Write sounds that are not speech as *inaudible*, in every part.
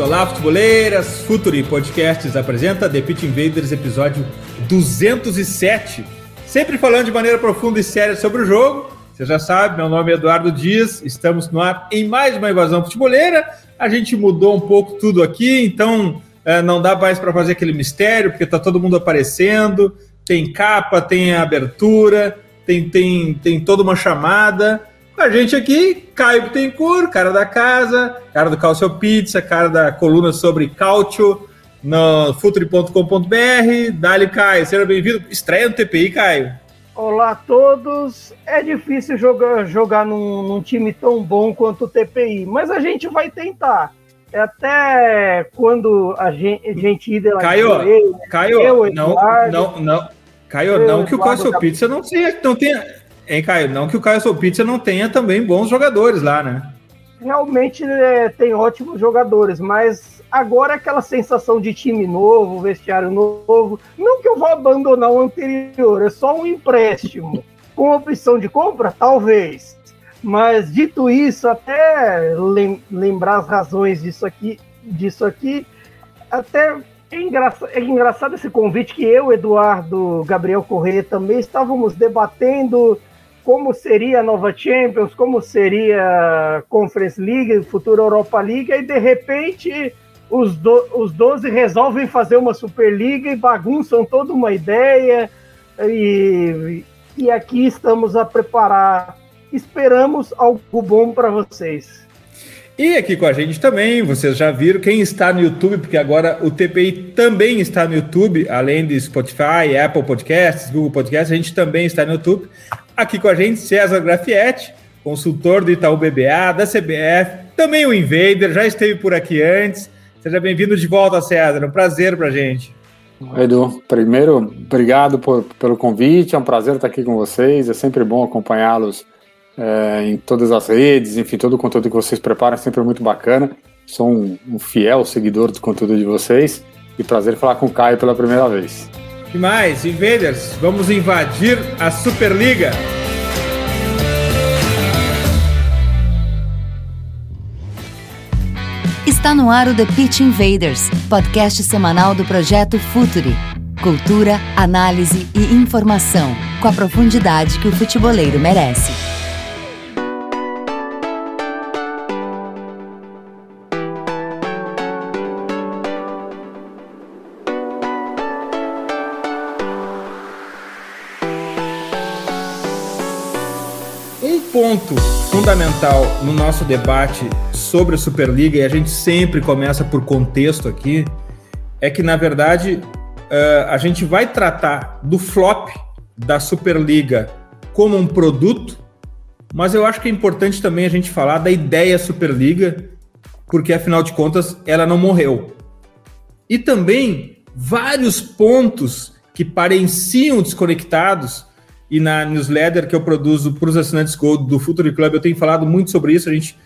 Olá, futeboleiras! Futuri Podcasts apresenta The Pit Invaders, episódio 207. Sempre falando de maneira profunda e séria sobre o jogo. Você já sabe, meu nome é Eduardo Dias, estamos no ar em mais uma invasão futeboleira. A gente mudou um pouco tudo aqui, então é, não dá mais para fazer aquele mistério, porque tá todo mundo aparecendo. Tem capa, tem abertura, tem, tem, tem toda uma chamada. A gente aqui, Caio Bittencourt, cara da casa, cara do Calcio Pizza, cara da coluna sobre cálcio no futuri.com.br. Dali, Caio, seja bem-vindo. Estreia no TPI, Caio. Olá a todos. É difícil jogar, jogar num, num, time tão bom quanto o TPI, mas a gente vai tentar. É até quando a gente, a gente Caio, eu, Caio, eu, não, não, não, Caio, eu, não que o Calcio Pizza não tenha, não tenha Hein, Caio? Não que o Caio Pizza não tenha também bons jogadores lá, né? Realmente é, tem ótimos jogadores, mas agora aquela sensação de time novo, vestiário novo. Não que eu vou abandonar o anterior, é só um empréstimo. *laughs* Com opção de compra? Talvez. Mas dito isso, até lem lembrar as razões disso aqui, disso aqui, até é, engraçado, é engraçado esse convite que eu, Eduardo, Gabriel Corrêa também estávamos debatendo como seria a nova Champions, como seria a Conference League, futura Europa League, e de repente os, do, os 12 resolvem fazer uma Superliga e bagunçam toda uma ideia. E, e aqui estamos a preparar. Esperamos algo bom para vocês. E aqui com a gente também, vocês já viram, quem está no YouTube, porque agora o TPI também está no YouTube, além de Spotify, Apple Podcasts, Google Podcasts, a gente também está no YouTube. Aqui com a gente, César Grafietti, consultor do Itaú BBA, da CBF, também o Invader, já esteve por aqui antes. Seja bem-vindo de volta, César. Um prazer para a gente. Edu, primeiro, obrigado por, pelo convite. É um prazer estar aqui com vocês. É sempre bom acompanhá-los é, em todas as redes, enfim, todo o conteúdo que vocês preparam é sempre muito bacana. Sou um, um fiel seguidor do conteúdo de vocês e prazer falar com o Caio pela primeira vez. Que mais? Invaders, vamos invadir a Superliga. Está no ar o The Pitch Invaders, podcast semanal do projeto Futuri. Cultura, análise e informação, com a profundidade que o futeboleiro merece. Ponto fundamental no nosso debate sobre a Superliga, e a gente sempre começa por contexto aqui, é que, na verdade, uh, a gente vai tratar do flop da Superliga como um produto, mas eu acho que é importante também a gente falar da ideia Superliga, porque, afinal de contas, ela não morreu. E também vários pontos que pareciam desconectados e na newsletter que eu produzo para os assinantes Gold do Futuri Club, eu tenho falado muito sobre isso. A gente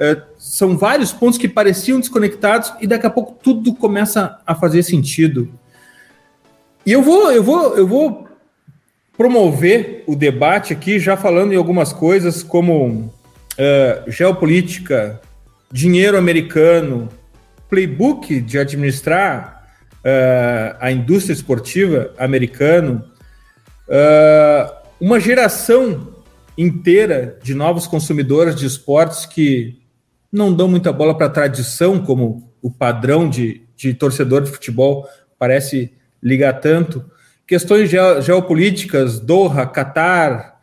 uh, são vários pontos que pareciam desconectados e daqui a pouco tudo começa a fazer sentido. E eu vou, eu vou, eu vou promover o debate aqui, já falando em algumas coisas como uh, geopolítica, dinheiro americano, playbook de administrar uh, a indústria esportiva americano, uh, uma geração inteira de novos consumidores de esportes que não dão muita bola para a tradição, como o padrão de, de torcedor de futebol parece ligar tanto. Questões geopolíticas, Doha, Catar,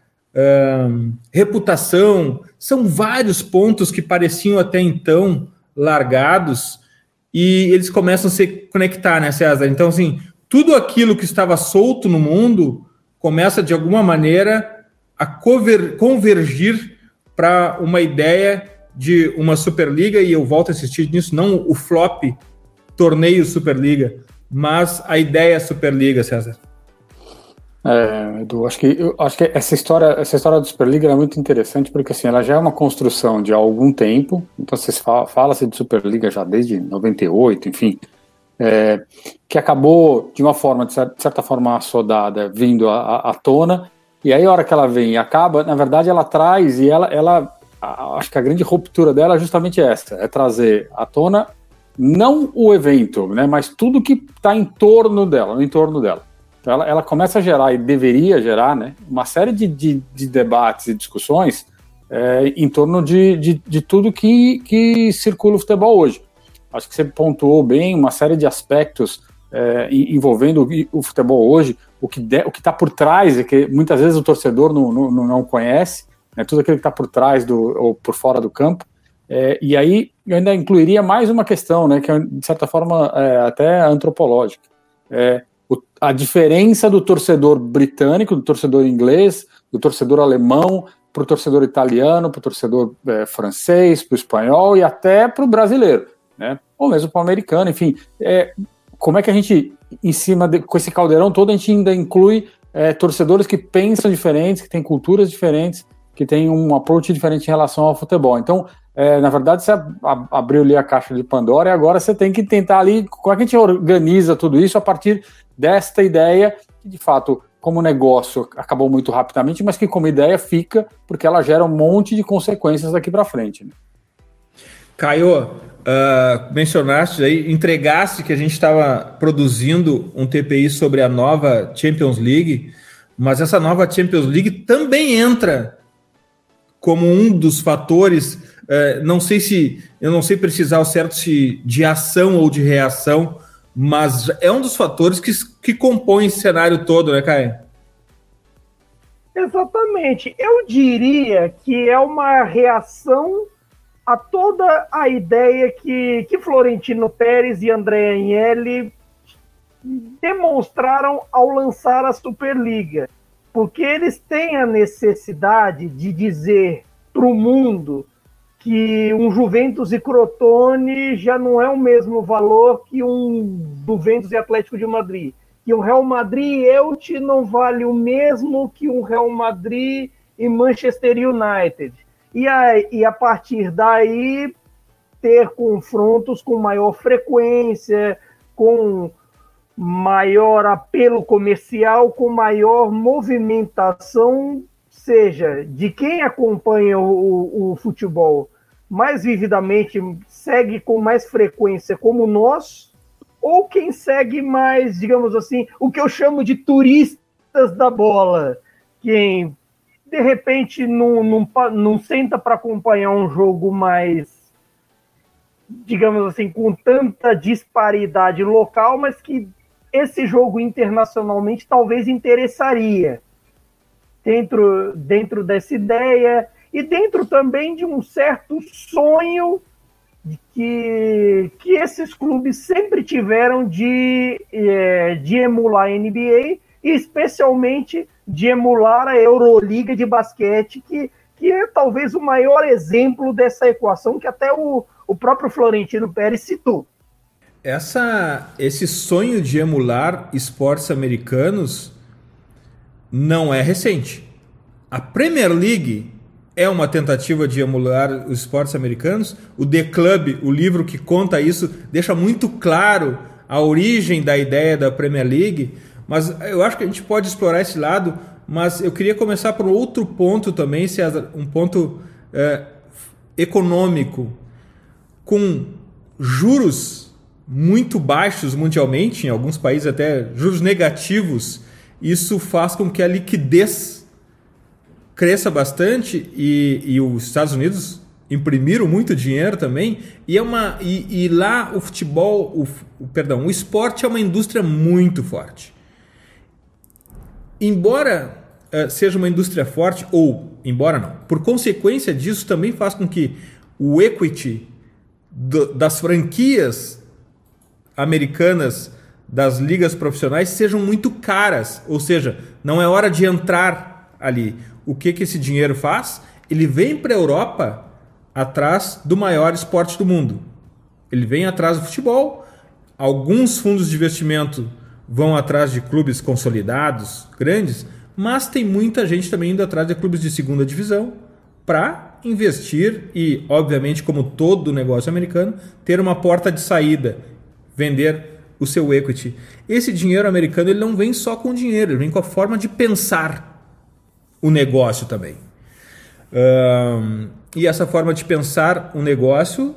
um, reputação, são vários pontos que pareciam até então largados e eles começam a se conectar, né, César? Então, assim, tudo aquilo que estava solto no mundo começa de alguma maneira a convergir para uma ideia de uma Superliga, e eu volto a insistir nisso, não o flop torneio Superliga, mas a ideia Superliga, César. É, Edu, acho que, eu, acho que essa história, essa história do Superliga é muito interessante porque assim, ela já é uma construção de algum tempo. Então, você fala, fala-se de Superliga já desde 98, enfim, é, que acabou de uma forma, de certa forma, assodada, vindo à, à tona. E aí, a hora que ela vem e acaba, na verdade, ela traz e ela, ela acho que a grande ruptura dela é justamente essa: é trazer à tona não o evento, né, mas tudo que está em torno dela, no entorno dela. Então ela, ela começa a gerar, e deveria gerar, né, uma série de, de, de debates e discussões é, em torno de, de, de, tudo que, que circula o futebol hoje. Acho que você pontuou bem uma série de aspectos é, envolvendo o, futebol hoje, o que de, o que está por trás, é que muitas vezes o torcedor não, não, não conhece, né, tudo aquilo que está por trás do, ou por fora do campo. É, e aí eu ainda incluiria mais uma questão, né, que é, de certa forma é, até antropológica. É, o, a diferença do torcedor britânico, do torcedor inglês, do torcedor alemão, para o torcedor italiano, para o torcedor é, francês, para o espanhol e até para o brasileiro, né? ou mesmo para o americano, enfim. É, como é que a gente, em cima de, com esse caldeirão todo, a gente ainda inclui é, torcedores que pensam diferentes, que têm culturas diferentes, que têm um approach diferente em relação ao futebol. Então, é, na verdade, você abriu ali a caixa de Pandora e agora você tem que tentar ali como é que a gente organiza tudo isso a partir desta ideia que, de fato, como negócio acabou muito rapidamente, mas que como ideia fica porque ela gera um monte de consequências daqui para frente. Né? Caio, uh, mencionaste aí, entregaste que a gente estava produzindo um TPI sobre a nova Champions League, mas essa nova Champions League também entra como um dos fatores é, não sei se eu não sei precisar o certo se de ação ou de reação, mas é um dos fatores que, que compõe esse cenário todo, né, Caio? Exatamente. Eu diria que é uma reação a toda a ideia que, que Florentino Pérez e André Agnelli demonstraram ao lançar a Superliga. Porque eles têm a necessidade de dizer para o mundo que um Juventus e Crotone já não é o mesmo valor que um Juventus e Atlético de Madrid. Que um Real Madrid e Elche não vale o mesmo que um Real Madrid e Manchester United. E a, e a partir daí ter confrontos com maior frequência, com maior apelo comercial, com maior movimentação seja de quem acompanha o, o, futebol mais vividamente, segue com mais frequência como nós, ou quem segue mais, digamos assim, o que eu chamo de turistas da bola, quem de repente não, não, não senta para acompanhar um jogo mais, digamos assim, com tanta disparidade local, mas que esse jogo internacionalmente talvez interessaria dentro, dentro dessa ideia e dentro também de um certo sonho que, que esses clubes sempre tiveram de, é, de emular a NBA especialmente de emular a Euroliga de basquete, que, que é talvez o maior exemplo dessa equação que até o, o próprio Florentino Pérez citou. Essa, esse sonho de emular esportes americanos não é recente. A Premier League é uma tentativa de emular os esportes americanos. O The Club, o livro que conta isso, deixa muito claro a origem da ideia da Premier League. Mas eu acho que a gente pode explorar esse lado. Mas eu queria começar por outro ponto também, César, um ponto é, econômico. Com juros muito baixos mundialmente, em alguns países até juros negativos, isso faz com que a liquidez cresça bastante e, e os Estados Unidos imprimiram muito dinheiro também e é uma e, e lá o futebol o, o, perdão o esporte é uma indústria muito forte embora uh, seja uma indústria forte ou embora não por consequência disso também faz com que o equity do, das franquias americanas das ligas profissionais sejam muito caras ou seja não é hora de entrar ali o que, que esse dinheiro faz? Ele vem para a Europa atrás do maior esporte do mundo. Ele vem atrás do futebol alguns fundos de investimento vão atrás de clubes consolidados, grandes, mas tem muita gente também indo atrás de clubes de segunda divisão para investir e, obviamente, como todo negócio americano, ter uma porta de saída, vender o seu equity. Esse dinheiro americano ele não vem só com dinheiro, ele vem com a forma de pensar o negócio também. Um, e essa forma de pensar o negócio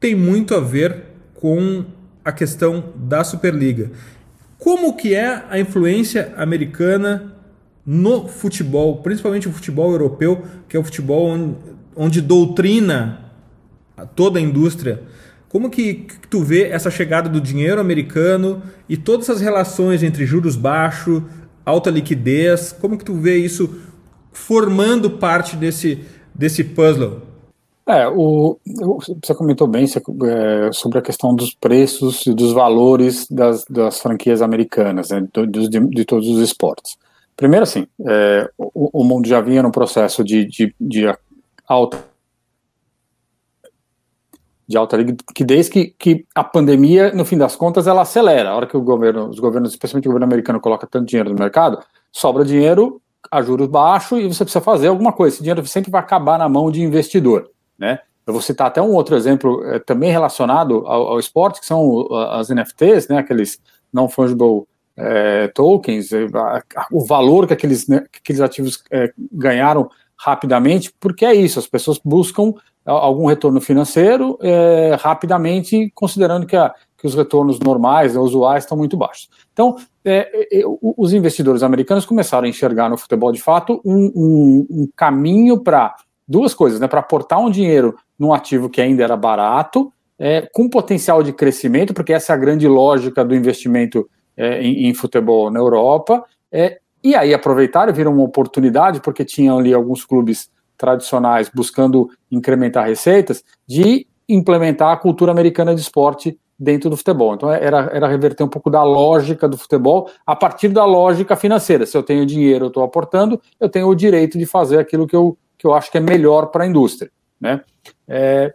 tem muito a ver com a questão da Superliga. Como que é a influência americana no futebol, principalmente o futebol europeu, que é o futebol onde, onde doutrina toda a indústria. Como que, que, tu vê essa chegada do dinheiro americano e todas as relações entre juros baixos, alta liquidez? Como que tu vê isso formando parte desse, desse puzzle? É, o, você comentou bem é, sobre a questão dos preços e dos valores das, das franquias americanas, né, de, de, de, todos os esportes. Primeiro, assim, é, o, o, mundo já vinha num processo de, de, de alta de alta liquidez que, que a pandemia, no fim das contas, ela acelera. A hora que o governo, os governos, especialmente o governo americano, coloca tanto dinheiro no mercado, sobra dinheiro a juros baixos e você precisa fazer alguma coisa. Esse dinheiro sempre vai acabar na mão de investidor. Né? Eu vou citar até um outro exemplo é, também relacionado ao, ao, esporte, que são as NFTs, né, aqueles non-fungible é, tokens, é, o valor que aqueles, né, que aqueles ativos é, ganharam rapidamente, porque é isso, as pessoas buscam algum retorno financeiro é, rapidamente, considerando que, a, que, os retornos normais, né, usuais, estão muito baixos. Então, é, os investidores americanos começaram a enxergar no futebol de fato um, um, um caminho para duas coisas, né? Para aportar um dinheiro num ativo que ainda era barato, é, com potencial de crescimento, porque essa é a grande lógica do investimento é, em, em, futebol na Europa. É, e aí aproveitaram, viram uma oportunidade, porque tinham ali alguns clubes tradicionais buscando incrementar receitas, de implementar a cultura americana de esporte dentro do futebol. Então era, era reverter um pouco da lógica do futebol a partir da lógica financeira. Se eu tenho dinheiro, eu estou aportando, eu tenho o direito de fazer aquilo que eu, que eu acho que é melhor para a indústria. Né? É,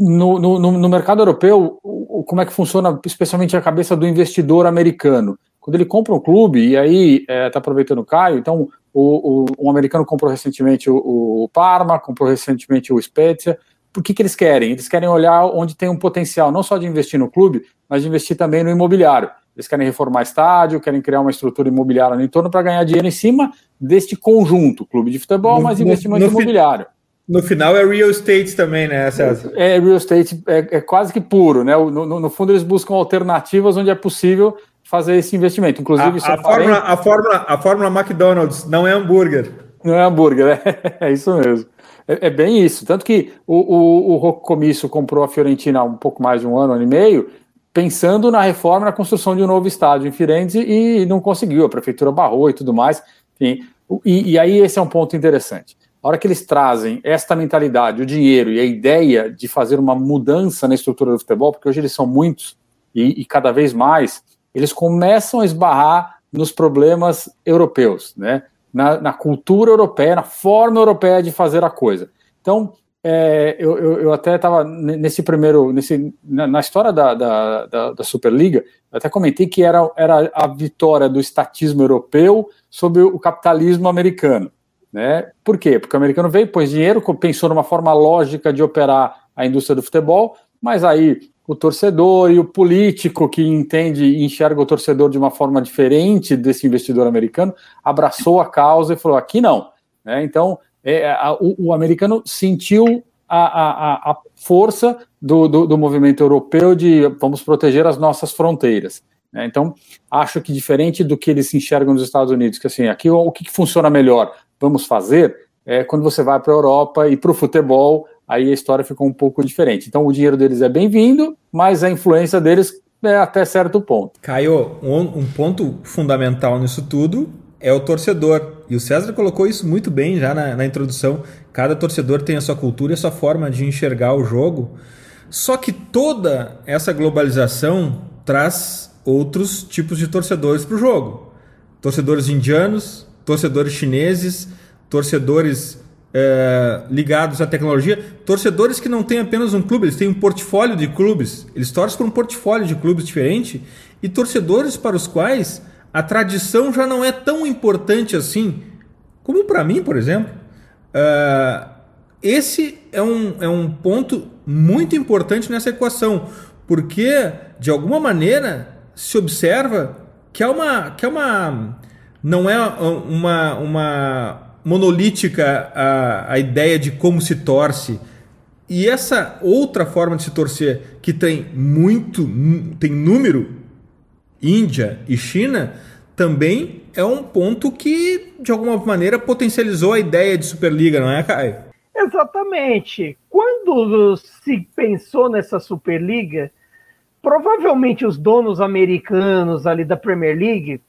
no, no, no, mercado europeu, como é que funciona, especialmente a cabeça do investidor americano? Quando ele compra um clube, e aí está é, tá aproveitando o Caio, então o, o, um americano comprou recentemente o, o, Parma, comprou recentemente o Spezia. Por que, que eles querem? Eles querem olhar onde tem um potencial, não só de investir no clube, mas de investir também no imobiliário. Eles querem reformar estádio, querem criar uma estrutura imobiliária no entorno para ganhar dinheiro em cima deste conjunto, clube de futebol, no, mas investimento no, no imobiliário. No final é real estate também, né, César? É, real estate é, é quase que puro, né? No, no, fundo, eles buscam alternativas onde é possível fazer esse investimento. Inclusive, a, a, fórmula, a, fórmula, a fórmula McDonald's não é hambúrguer. Não é hambúrguer, é, *laughs* é isso mesmo. É, é, bem isso. Tanto que o, o, o Rocco Comício comprou a Fiorentina há um pouco mais de um ano, um ano e meio, pensando na reforma, na construção de um novo estádio em Firenze e não conseguiu. A prefeitura barrou e tudo mais. Enfim, e, e, aí esse é um ponto interessante. A hora que eles trazem esta mentalidade, o dinheiro e a ideia de fazer uma mudança na estrutura do futebol, porque hoje eles são muitos e, e cada vez mais, eles começam a esbarrar nos problemas europeus, né? Na, na, cultura europeia, na forma europeia de fazer a coisa. Então, é, eu, eu, eu, até estava nesse primeiro, nesse, na, na história da, da, da, da, Superliga, até comentei que era, era a vitória do estatismo europeu sobre o capitalismo americano. Né? Por quê? Porque o americano veio, pôs dinheiro, pensou numa forma lógica de operar a indústria do futebol, mas aí o torcedor e o político que entende e enxerga o torcedor de uma forma diferente desse investidor americano abraçou a causa e falou: aqui não. Né? Então, é, a, o, o, americano sentiu a, a, a força do, do, do, movimento europeu de vamos proteger as nossas fronteiras. Né? Então, acho que diferente do que eles enxergam nos Estados Unidos, que assim, aqui o, que, que funciona melhor, vamos fazer, é quando você vai para a Europa e para o futebol, aí a história ficou um pouco diferente. Então, o dinheiro deles é bem-vindo, mas a influência deles é até certo ponto. Caio, um, um ponto fundamental nisso tudo é o torcedor. E o César colocou isso muito bem já na, na, introdução. Cada torcedor tem a sua cultura e a sua forma de enxergar o jogo. Só que toda essa globalização traz outros tipos de torcedores para o jogo. Torcedores indianos, torcedores chineses, torcedores é, ligados à tecnologia, torcedores que não têm apenas um clube, eles têm um portfólio de clubes, eles torcem por um portfólio de clubes diferente, e torcedores para os quais a tradição já não é tão importante assim, como para mim, por exemplo. Uh, esse é um, é um ponto muito importante nessa equação, porque, de alguma maneira, se observa que é uma. Que é uma não é uma, uma monolítica a, a ideia de como se torce. E essa outra forma de se torcer, que tem muito, tem número, Índia e China, também é um ponto que, de alguma maneira, potencializou a ideia de Superliga, não é, Caio? Exatamente. Quando se pensou nessa Superliga, provavelmente os donos americanos ali da Premier League,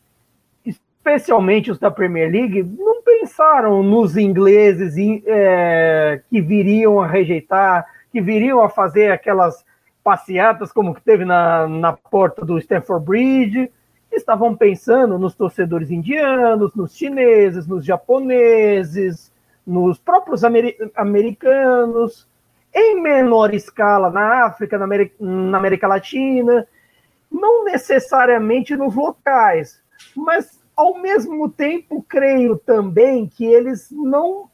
especialmente os da Premier League, não pensaram nos ingleses é, que viriam a rejeitar, que viriam a fazer aquelas passeatas como que teve na, na porta do Stamford Bridge. Estavam pensando nos torcedores indianos, nos chineses, nos japoneses, nos próprios amer americanos, em menor escala na África, na na América Latina, não necessariamente nos locais, mas ao mesmo tempo creio também que eles não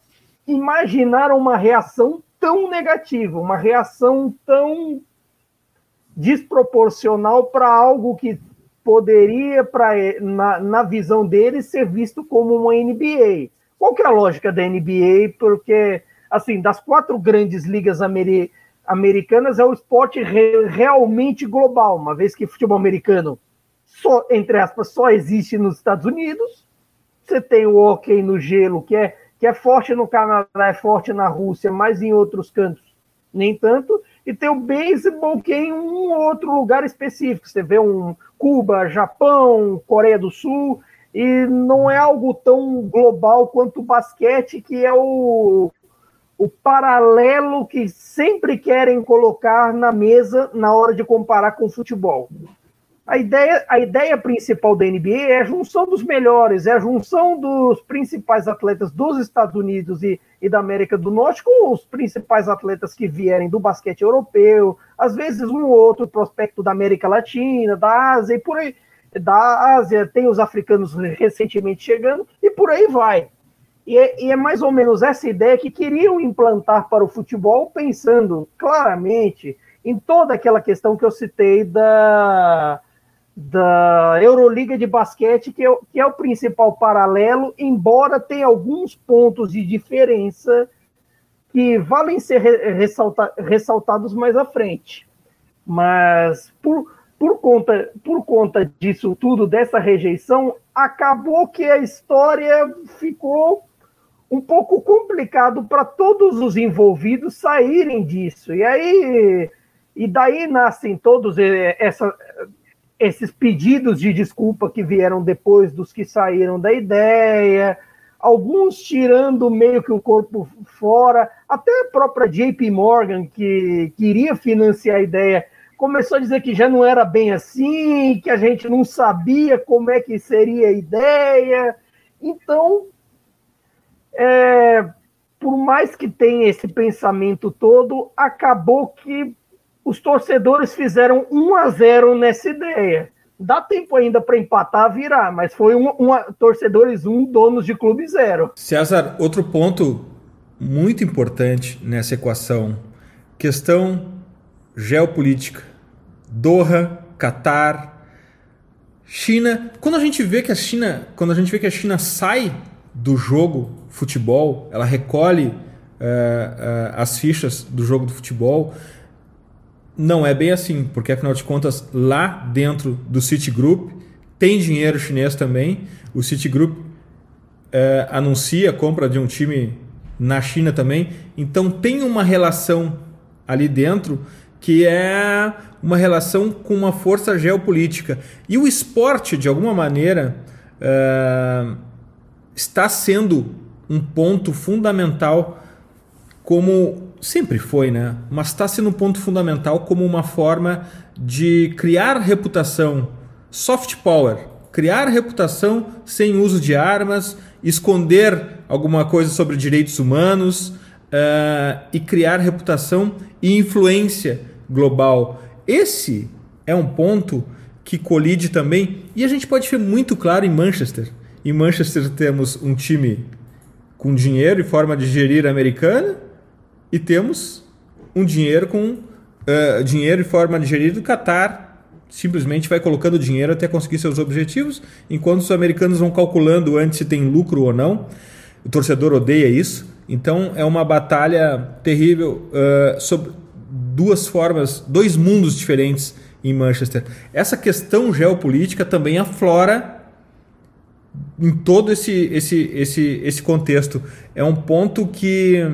imaginaram uma reação tão negativa, uma reação tão desproporcional para algo que poderia, pra, na, na visão deles, ser visto como uma NBA. Qual que é a lógica da NBA? Porque, assim, das quatro grandes ligas ameri americanas, é o esporte re realmente global, uma vez que futebol americano, só, entre aspas, só existe nos Estados Unidos. Você tem o hockey no gelo, que é, que é forte no Canadá, é forte na Rússia, mas em outros cantos nem tanto. E tem o beisebol, que é em um outro lugar específico. Você vê um Cuba, Japão, Coreia do Sul e não é algo tão global quanto o basquete, que é o, o paralelo que sempre querem colocar na mesa na hora de comparar com o futebol. A ideia, a ideia principal da NBA é a junção dos melhores, é a junção dos principais atletas dos Estados Unidos e, e da América do Norte com os principais atletas que vierem do basquete europeu, às vezes um ou outro prospecto da América Latina, da Ásia e por aí da Ásia, tem os africanos recentemente chegando, e por aí vai. E é, e é, mais ou menos essa ideia que queriam implantar para o futebol, pensando claramente em toda aquela questão que eu citei da, da Euroliga de basquete, que é, que é o principal paralelo, embora tenha alguns pontos de diferença que valem ser ressalta, ressaltados mais à frente. Mas por, por conta, por conta disso tudo, dessa rejeição, acabou que a história ficou um pouco complicado para todos os envolvidos saírem disso. E aí e daí nascem todos essa, esses pedidos de desculpa que vieram depois dos que saíram da ideia, alguns tirando meio que o corpo fora, até a própria JP Morgan, que queria financiar a ideia, começou a dizer que já não era bem assim, que a gente não sabia como é que seria a ideia. Então, é, por mais que tenha esse pensamento todo, acabou que os torcedores fizeram 1 a 0 nessa ideia. Dá tempo ainda para empatar, virar, mas foi um, um, torcedores 1, um, donos de clube 0. César, outro ponto muito importante nessa equação, questão geopolítica. Doha, Catar, China. Quando a gente vê que a China, quando a gente vê que a China sai do jogo futebol, ela recolhe uh, uh, as fichas do jogo do futebol, não é bem assim, porque afinal de contas lá dentro do Citigroup tem dinheiro chinês também. O Citigroup uh, anuncia a compra de um time na China também, então tem uma relação ali dentro que é uma relação com uma força geopolítica. E o esporte, de alguma maneira, uh, está sendo um ponto fundamental, como sempre foi, né? Mas está sendo um ponto fundamental como uma forma de criar reputação, soft power, criar reputação sem uso de armas esconder alguma coisa sobre direitos humanos uh, e criar reputação e influência global. Esse é um ponto que colide também, e a gente pode ver muito claro em Manchester. Em Manchester temos um time com dinheiro e forma de gerir americana, e temos um dinheiro com uh, dinheiro e forma de gerir do Qatar. Simplesmente vai colocando dinheiro até conseguir seus objetivos, enquanto os americanos vão calculando antes se tem lucro ou não. O torcedor odeia isso. Então é uma batalha terrível uh, sobre duas formas, dois mundos diferentes em Manchester. Essa questão geopolítica também aflora em todo esse, esse, esse, esse contexto. É um ponto que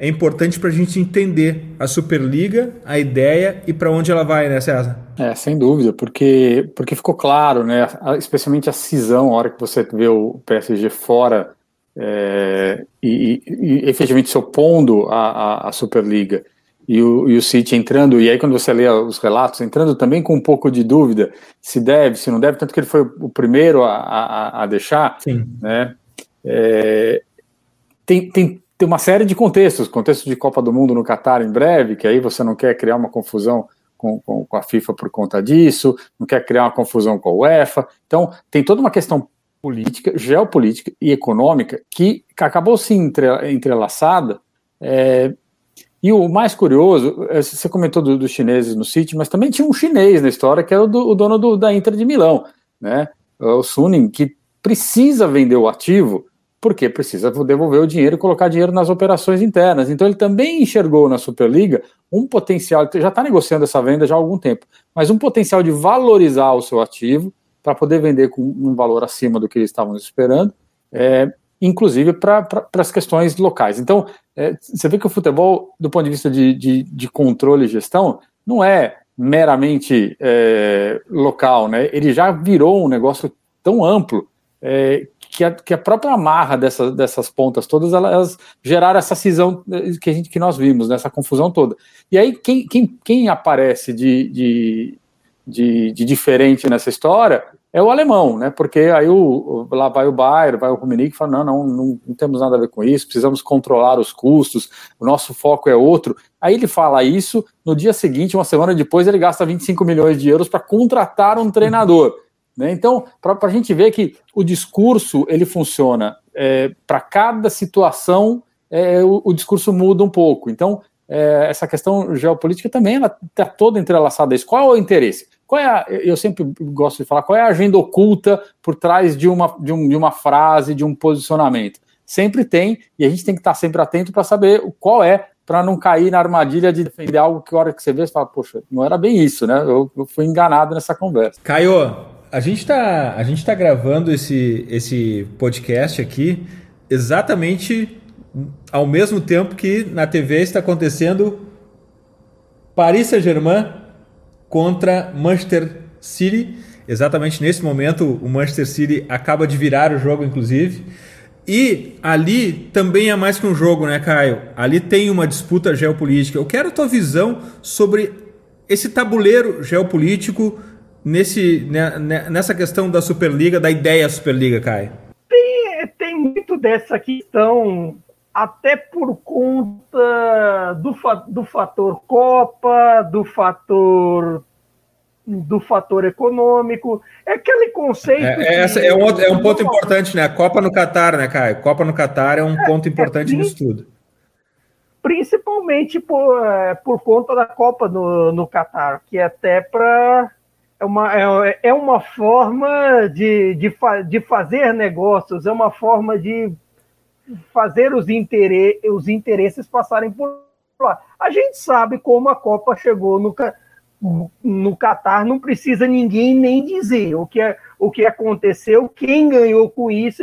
é importante para a gente entender a Superliga, a ideia e para onde ela vai, né, César? É, sem dúvida, porque, porque ficou claro, né, especialmente a cisão, a hora que você vê o PSG fora é, e, e, e, efetivamente se opondo à, à, à Superliga e o, e o City entrando, e aí quando você lê os relatos, entrando também com um pouco de dúvida se deve, se não deve, tanto que ele foi o primeiro a, a, a deixar, Sim. né? É, tem, tem tem uma série de contextos, contexto de Copa do Mundo no Catar em breve, que aí você não quer criar uma confusão com, com, com, a FIFA por conta disso, não quer criar uma confusão com a UEFA. Então, tem toda uma questão política, geopolítica e econômica que acabou se entre, entrelaçada. É, e o mais curioso, é, você comentou dos do chineses no City, mas também tinha um chinês na história, que era o, do, o dono do, da Inter de Milão, né? o Suning, que precisa vender o ativo porque precisa devolver o dinheiro e colocar dinheiro nas operações internas. Então ele também enxergou na Superliga um potencial, já está negociando essa venda já há algum tempo, mas um potencial de valorizar o seu ativo para poder vender com um valor acima do que eles estavam esperando, é, inclusive para as questões locais. Então, é, você vê que o futebol, do ponto de vista de, de, de controle e gestão, não é meramente é, local, né? ele já virou um negócio tão amplo é, que a, que a própria amarra dessa, dessas pontas todas, elas geraram essa cisão que, a gente, que nós vimos, nessa né, confusão toda. E aí, quem, quem, quem aparece de, de, de, de, diferente nessa história é o alemão, né? Porque aí o, lá vai o Bayern, vai o Rummenigge e fala, não, não, não, não temos nada a ver com isso, precisamos controlar os custos, o nosso foco é outro. Aí ele fala isso, no dia seguinte, uma semana depois, ele gasta 25 milhões de euros para contratar um treinador. Né? Então, para a gente ver que o discurso ele funciona é, para cada situação, é, o, o, discurso muda um pouco. Então, é, essa questão geopolítica também está toda entrelaçada a isso. Qual é o interesse? Qual é a, eu sempre gosto de falar, qual é a agenda oculta por trás de uma, de, um, de uma frase, de um posicionamento? Sempre tem, e a gente tem que estar sempre atento para saber qual é, para não cair na armadilha de defender algo que a hora que você vê, você fala, poxa, não era bem isso, né? Eu, eu fui enganado nessa conversa. Caio, a gente está a gente tá gravando esse, esse podcast aqui exatamente ao mesmo tempo que na TV está acontecendo Paris Saint-Germain contra Manchester City. Exatamente nesse momento o Manchester City acaba de virar o jogo, inclusive. E ali também é mais que um jogo, né, Caio? Ali tem uma disputa geopolítica. Eu quero a tua visão sobre esse tabuleiro geopolítico nesse, né, né, nessa questão da Superliga, da ideia Superliga, Kai? Tem, tem muito dessa questão, até por conta do, do fator Copa, do fator do fator econômico, é aquele conceito. É, é essa, é, um, é um ponto importante, né? A Copa no Catar, né, Caio? Copa no Catar é um é, ponto importante é, nisso tudo. Principalmente por, é, por conta da Copa no, no Catar, que é até para é uma, é, é uma forma de, de, fa, de fazer negócios, é uma forma de fazer os, interesse, os interesses passarem por lá. A gente sabe como a Copa chegou no, no Catar, não precisa ninguém nem dizer o que, é, o que aconteceu, quem ganhou com isso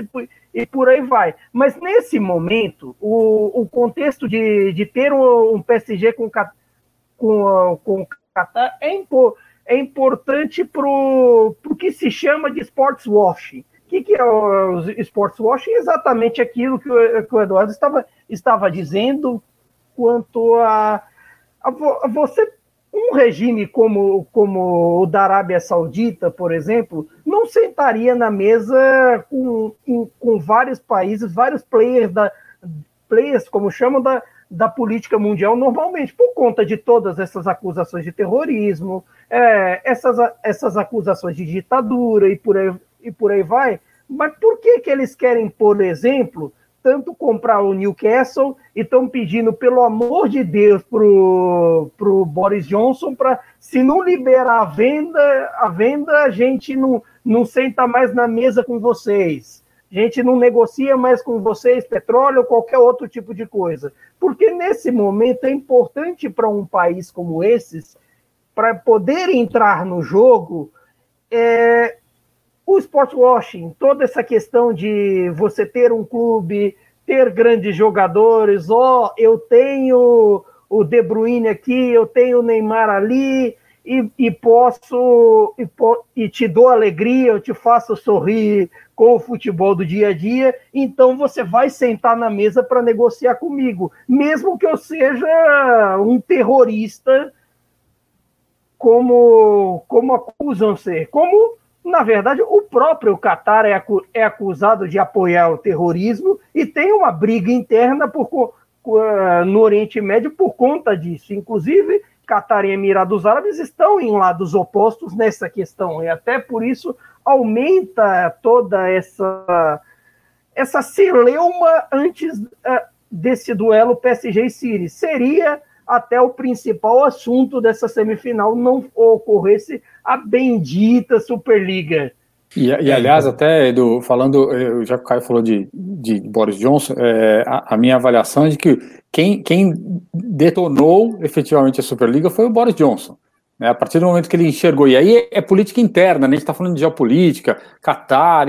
e, por aí vai. Mas nesse momento, o, o contexto de, de ter um, um PSG com, com, com Catar é importante é importante para o que se chama de sports washing. O que, que é o sports washing? Exatamente aquilo que o, que o Eduardo estava, estava dizendo quanto a, a, a você um regime como, como o da Arábia Saudita, por exemplo, não sentaria na mesa com, com, com vários países, vários players, da, players como chamam, da, da política mundial normalmente, por conta de todas essas acusações de terrorismo, é, essas, essas acusações de ditadura e por aí, e por aí vai. Mas por que, que eles querem, por exemplo, tanto comprar o Newcastle e estão pedindo, pelo amor de Deus, pro, pro Boris Johnson para se não liberar a venda, a venda, a gente não, não senta mais na mesa com vocês. A gente não negocia mais com vocês petróleo ou qualquer outro tipo de coisa. Porque nesse momento é importante para um país como esses, para poder entrar no jogo, é, o sport washing, toda essa questão de você ter um clube, ter grandes jogadores, ó, oh, eu tenho o De Bruyne aqui, eu tenho o Neymar ali, e, e posso, e, e te dou alegria, eu te faço sorrir com o futebol do dia a dia, então você vai sentar na mesa para negociar comigo, mesmo que eu seja um terrorista, como, como acusam ser, como na verdade, o próprio Qatar é, acu é acusado de apoiar o terrorismo e tem uma briga interna por, uh, no Oriente Médio por conta disso. Inclusive, Qatar e Emirados Árabes estão em lados opostos nessa questão, e até por isso aumenta toda essa, essa celeuma antes uh, desse duelo PSG e City. Seria até o principal assunto dessa semifinal não ocorresse a bendita Superliga. E, e aliás, até Edu, falando, já que o Caio falou de, de Boris Johnson, é, a, a, minha avaliação é de que quem, quem detonou efetivamente a Superliga foi o Boris Johnson. Né, a partir do momento que ele enxergou, e aí é, política interna, né, a gente está falando de geopolítica, Qatar,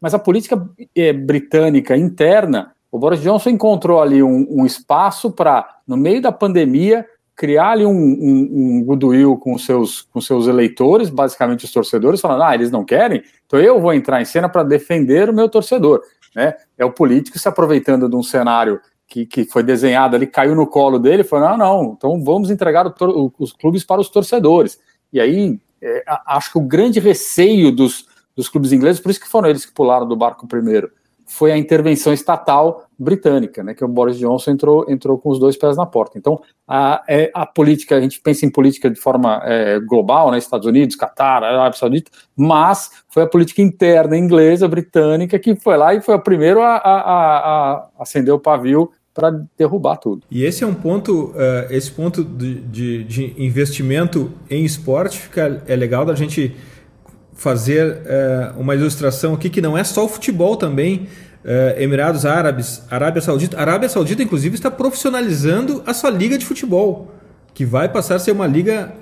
mas a política é, britânica interna o Boris Johnson encontrou ali um, um espaço para, no meio da pandemia, criar ali um, um, um goodwill com seus, com seus eleitores, basicamente os torcedores, falando: ah, eles não querem, então eu vou entrar em cena para defender o meu torcedor. Né? É o político se aproveitando de um cenário que, que foi desenhado ali, caiu no colo dele, falou: não, não, então vamos entregar o, os clubes para os torcedores. E aí, é, acho que o grande receio dos, dos clubes ingleses, por isso que foram eles que pularam do barco primeiro, foi a intervenção estatal britânica, né, que o Boris Johnson entrou, entrou com os dois pés na porta. Então, a, é, a política, a gente pensa em política de forma é, global, né, Estados Unidos, Catar, Arábia Saudita, mas foi a política interna inglesa, britânica, que foi lá e foi o primeiro a, a, a acender o pavio para derrubar tudo. E esse é um ponto, uh, esse ponto de, de, de, investimento em esporte fica, é legal da gente fazer uh, uma ilustração aqui que não é só o futebol também. Uh, Emirados Árabes, Arábia Saudita. Arábia Saudita, inclusive, está profissionalizando a sua liga de futebol, que vai passar a ser uma liga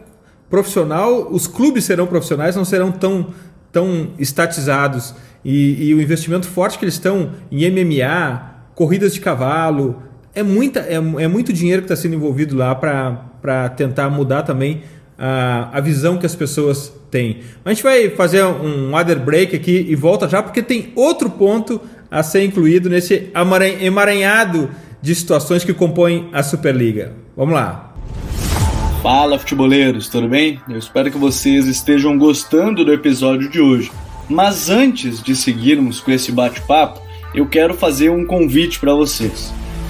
profissional. Os clubes serão profissionais, não serão tão, tão estatizados. E, e o investimento forte que eles estão em MMA, corridas de cavalo, é, muita, é, é muito dinheiro que está sendo envolvido lá para tentar mudar também a, a visão que as pessoas têm. A gente vai fazer um water break aqui e volta já, porque tem outro ponto a ser incluído nesse emaranhado de situações que compõem a Superliga. Vamos lá. Fala, futeboleiros, tudo bem? Eu espero que vocês estejam gostando do episódio de hoje. Mas antes de seguirmos com esse bate-papo, eu quero fazer um convite para vocês.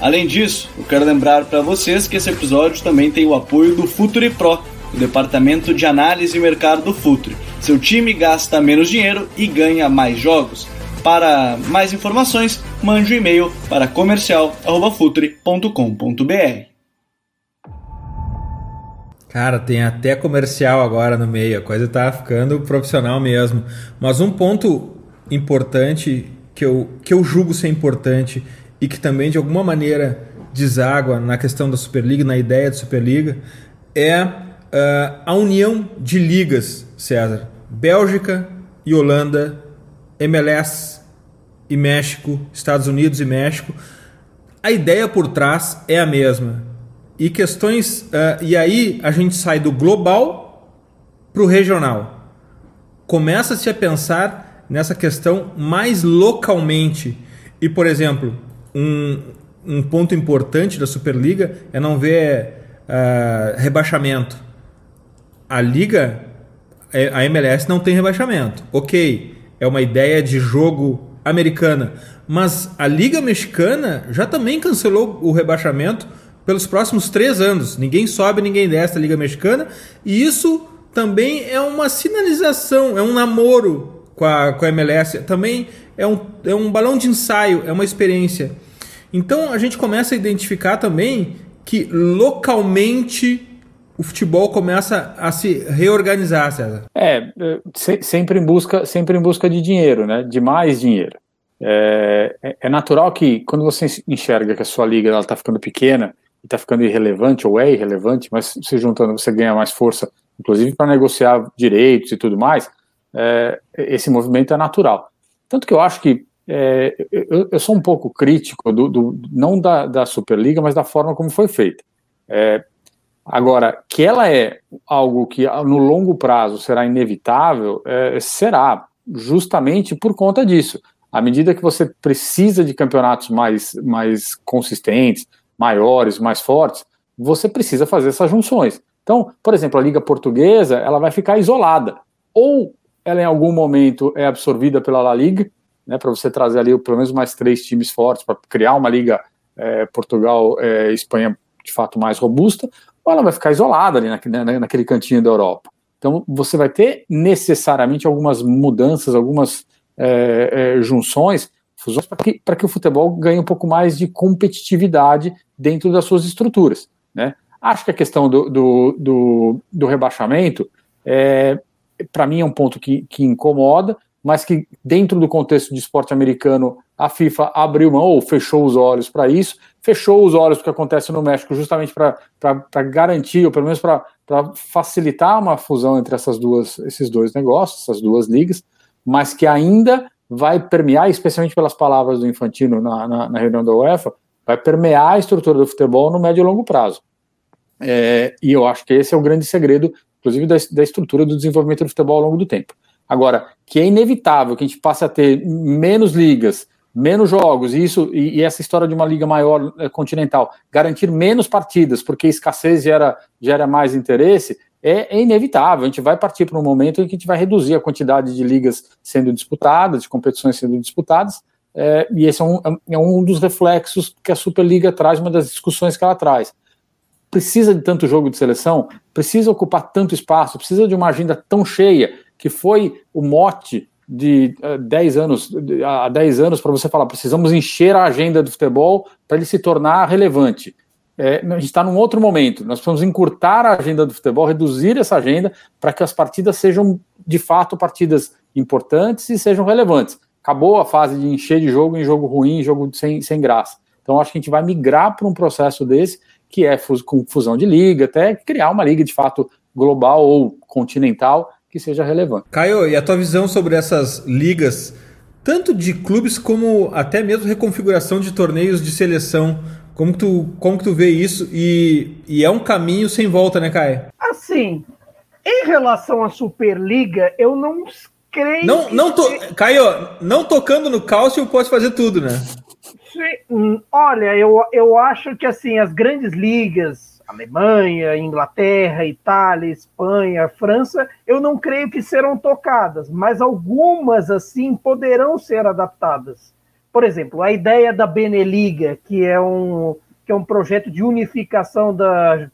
Além disso, eu quero lembrar para vocês que esse episódio também tem o apoio do Futuri Pro, o departamento de análise e mercado do Futuri. Seu time gasta menos dinheiro e ganha mais jogos. Para mais informações, mande um e-mail para comercial@futuri.com.br. Cara, tem até comercial agora no meio, a coisa tá ficando profissional mesmo. Mas um ponto importante que eu, que eu julgo ser importante e que também de alguma maneira deságua na questão da Superliga, na ideia de Superliga, é uh, a união de ligas, César. Bélgica e Holanda, MLS e México, Estados Unidos e México. A ideia por trás é a mesma. E questões. Uh, e aí a gente sai do global para o regional. Começa-se a pensar nessa questão mais localmente. E, por exemplo, um, um ponto importante da Superliga é não ver uh, rebaixamento. A Liga, é, a MLS não tem rebaixamento. Ok, é uma ideia de jogo americana. Mas a Liga Mexicana já também cancelou o rebaixamento pelos próximos três anos. Ninguém sobe, ninguém desce da Liga Mexicana. E isso também é uma sinalização, é um namoro com a, com a MLS. Também é um, é um balão de ensaio, é uma experiência. Então a gente começa a identificar também que localmente o futebol começa a se reorganizar, César. É, é sempre em busca, sempre em busca de dinheiro, né? De mais dinheiro. É, é, é natural que quando você enxerga que a sua liga está ficando pequena e está ficando irrelevante ou é irrelevante, mas se juntando você ganha mais força, inclusive para negociar direitos e tudo mais, é, esse movimento é natural. Tanto que eu acho que é, eu, eu, sou um pouco crítico do, do não da, da, Superliga, mas da forma como foi feita. É, agora, que ela é algo que no longo prazo será inevitável, é, será justamente por conta disso. À medida que você precisa de campeonatos mais, mais consistentes, maiores, mais fortes, você precisa fazer essas junções. Então, por exemplo, a Liga Portuguesa, ela vai ficar isolada. Ou ela em algum momento é absorvida pela La Liga, né, para você trazer ali pelo menos mais três times fortes para criar uma liga é, Portugal, é, de fato mais robusta, ou ela vai ficar isolada ali naquele, né, naquele cantinho da Europa. Então você vai ter necessariamente algumas mudanças, algumas é, é junções, fusões para que, que o futebol ganhe um pouco mais de competitividade dentro das suas estruturas. Né? Acho que a questão do, do, do, do rebaixamento, é, para mim, é um ponto que, que incomoda, mas que dentro do contexto de esporte americano a FIFA abriu mão ou fechou os olhos para isso, fechou os olhos para o que acontece no México justamente para garantir, ou pelo menos para facilitar uma fusão entre essas duas, esses dois negócios, essas duas ligas, mas que ainda vai permear, especialmente pelas palavras do Infantino na, na, na reunião da UEFA, vai permear a estrutura do futebol no médio e longo prazo. É, e eu acho que esse é o grande segredo, inclusive, da, da estrutura do desenvolvimento do futebol ao longo do tempo. Agora, que é inevitável que a gente passe a ter menos ligas, menos jogos, e isso e, e essa história de uma liga maior é, continental, garantir menos partidas, porque escassez gera, gera mais interesse, é, é, inevitável. A gente vai partir para um momento em que a gente vai reduzir a quantidade de ligas sendo disputadas, de competições sendo disputadas, é, e esse é um, é um dos reflexos que a Superliga traz, uma das discussões que ela traz. Precisa de tanto jogo de seleção, precisa ocupar tanto espaço, precisa de uma agenda tão cheia que foi o mote de uh, eh, 10 anos, há 10 anos, para você falar, precisamos encher a agenda do futebol para ele se tornar relevante. É, a gente está num outro momento, nós precisamos encurtar a agenda do futebol, reduzir essa agenda para que as partidas sejam de fato partidas importantes e sejam relevantes. Acabou a fase de encher de jogo em jogo ruim, jogo sem, sem graça. Então acho que a gente vai migrar para um processo desse, que é com fusão de liga, até criar uma liga de fato global ou continental, que seja relevante. Caio, e a tua visão sobre essas ligas, tanto de clubes como até mesmo reconfiguração de torneios de seleção, como que tu, como que tu vê isso? E, e é um caminho sem volta, né, Caio? Assim, em relação à Superliga, eu não creio. Não, não to... Caio, não tocando no cálcio, pode fazer tudo, né? Hum, olha, eu, eu acho que assim, as grandes ligas, Alemanha, Inglaterra, Itália, Espanha, França, eu não creio que serão tocadas, mas algumas assim poderão ser adaptadas. Por exemplo, a ideia da Beneliga, que é um, que é um projeto de unificação da,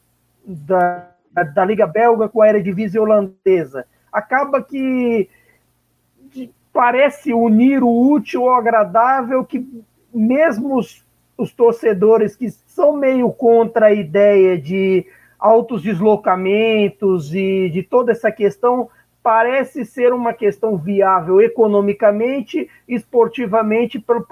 da, da Liga Belga com a Eredivisie holandesa, acaba que parece unir o útil ao agradável que mesmo os, os torcedores que são meio contra a ideia de altos deslocamentos e de toda essa questão parece ser uma questão viável economicamente, esportivamente, por,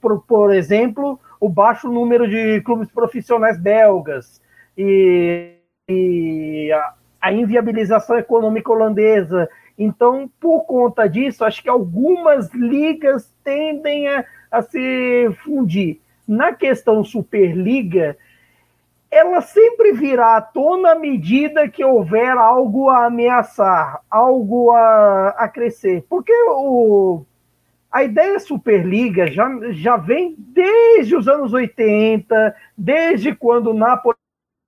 por, por exemplo, o baixo número de clubes profissionais belgas e, e a, a, inviabilização econômica holandesa Então, por conta disso, acho que algumas ligas tendem a, a se fundir. Na questão Superliga, ela sempre virá à tona à medida que houver algo a ameaçar, algo a, a crescer. Porque o, a ideia Superliga já, já vem desde os anos 80, desde quando Napoli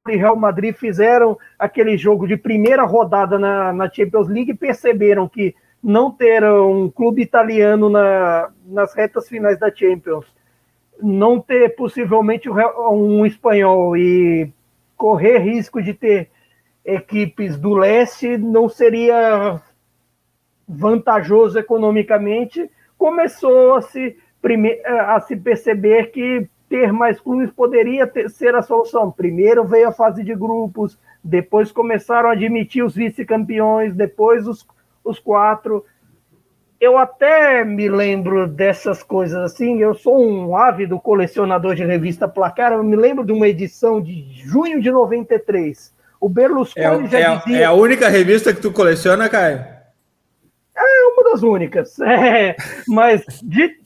e Real Madrid fizeram aquele jogo de primeira rodada na, na Champions League e perceberam que não ter um clube italiano na, nas retas finais da Champions, não ter possivelmente um espanhol e correr risco de ter equipes do leste não seria vantajoso economicamente, começou a se, a se perceber que ter mais clubes poderia ter, ser a solução. Primeiro veio a fase de grupos, depois começaram a admitir os vice-campeões, depois os, os quatro. Eu até me lembro dessas coisas assim. Eu sou um ávido colecionador de revista Placar. Eu me lembro de uma edição de junho de 93. O Berlusconi é, já é, dizia... é a única revista que tu coleciona, Caio? É uma das únicas. *laughs* É, mas,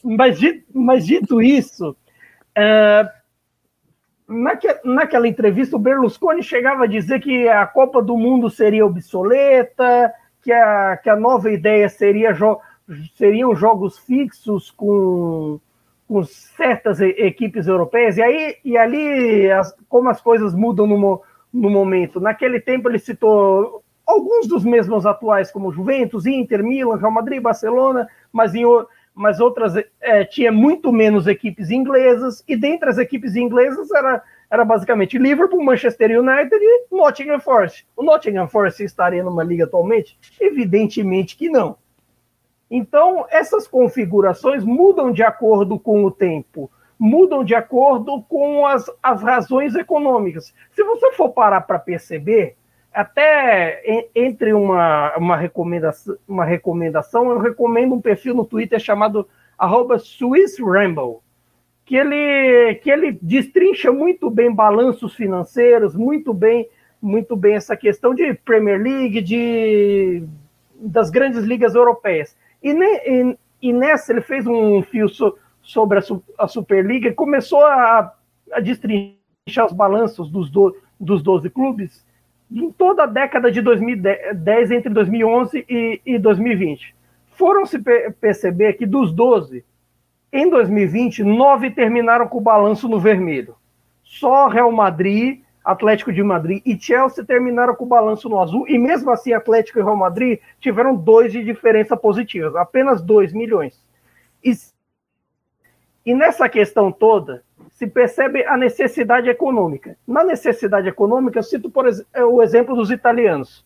mas, mas dito isso, é, naque, naquela entrevista, o Berlusconi chegava a dizer que a Copa do Mundo seria obsoleta, que a, que a nova ideia seria jo seriam jogos fixos com, com certas equipes europeias. E, aí, e ali, as, como as coisas mudam no, no momento. Naquele tempo, ele citou alguns dos mesmos atuais, como Juventus, Inter, Milan, Real Madrid, Barcelona, mas em mas outras é, tinha muito menos equipes inglesas, e dentre as equipes inglesas era, era basicamente Liverpool, Manchester United e Nottingham Forest. O Nottingham Forest estaria numa liga atualmente? Evidentemente que não. Então, essas configurações mudam de acordo com o tempo, mudam de acordo com as, as razões econômicas. Se você for parar para perceber, até entre uma, uma, recomendação, uma recomendação, eu recomendo um perfil no Twitter chamado @swissramble, que ele que ele destrincha muito bem balanços financeiros, muito bem muito bem essa questão de Premier League, de das grandes ligas europeias. E, ne, e, e nessa ele fez um fio so, sobre a, a Superliga e começou a, a destrinchar os balanços dos, do, dos 12 clubes em toda a década de 2010, entre 2011 e, e 2020. Foram se perceber que dos 12, em 2020, nove terminaram com o balanço no vermelho. Só Real Madrid, Atlético de Madrid e Chelsea terminaram com o balanço no azul, e mesmo assim Atlético e Real Madrid tiveram dois de diferença positiva, apenas 2 milhões. E, e nessa questão toda, se percebe a necessidade econômica. Na necessidade econômica, eu cito por é, o exemplo dos italianos.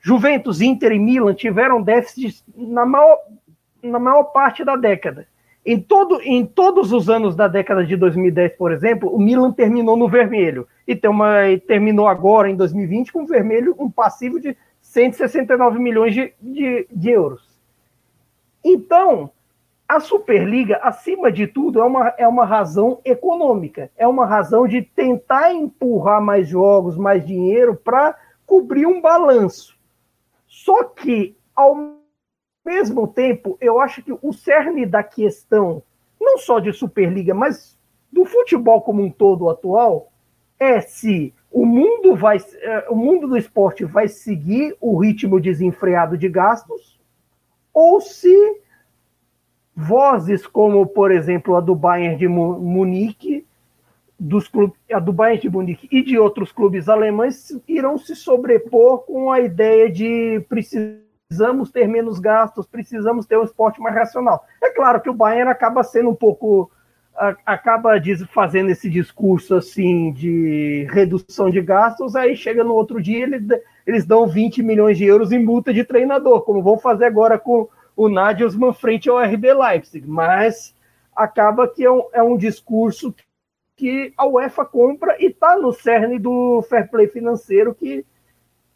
Juventus, Inter e Milan tiveram déficits na maior, na maior parte da década. Em, todo, em todos os anos da década de 2010, por exemplo, o Milan terminou no vermelho. E, tem uma, e terminou agora, em 2020, com vermelho, um passivo de 169 milhões de, de, de euros. Então, a Superliga, acima de tudo, é uma, é uma razão econômica, é uma razão de tentar empurrar mais jogos, mais dinheiro para cobrir um balanço. Só que, ao mesmo tempo, eu acho que o cerne da questão, não só de Superliga, mas do futebol como um todo atual, é se o mundo vai, é, o mundo do esporte vai seguir o ritmo desenfreado de gastos ou se vozes como, por exemplo, a do Bayern de Munique, dos clubes, a do Bayern de Munique e de outros clubes alemães irão se sobrepor com a ideia de precisamos ter menos gastos, precisamos ter um esporte mais racional. É claro que o Bayern acaba sendo um pouco acaba fazendo esse discurso assim de redução de gastos, aí chega no outro dia eles, eles dão 20 milhões de euros em multa de treinador, como vão fazer agora com o Nagelsmann frente ao RB Leipzig, mas acaba que é um, é um discurso que a UEFA compra e está no cerne do fair play financeiro, que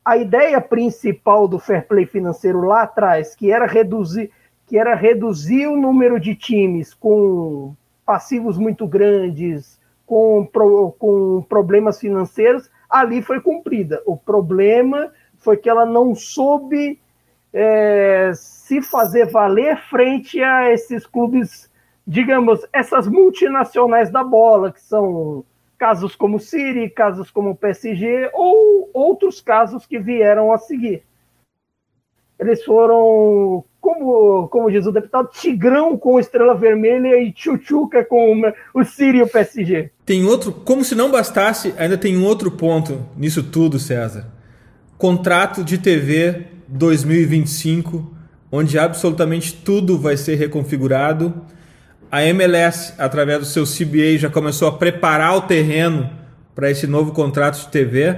a ideia principal do fair play financeiro lá atrás, que era reduzir, que era reduzir o número de times com passivos muito grandes, com, com problemas financeiros, ali foi cumprida. O problema foi que ela não soube é, se fazer valer frente a esses clubes, digamos, essas multinacionais da bola, que são casos como City, casos como PSG, ou outros casos que vieram a seguir. Eles foram, como, como diz o deputado, Tigrão com Estrela Vermelha e Chuchuca com o City e o PSG. Tem outro, como se não bastasse, ainda tem um outro ponto nisso tudo, César. Contrato de TV 2025, onde absolutamente tudo vai ser reconfigurado. A MLS, através do seu CBA, já começou a preparar o terreno para esse novo contrato de TV. Uh,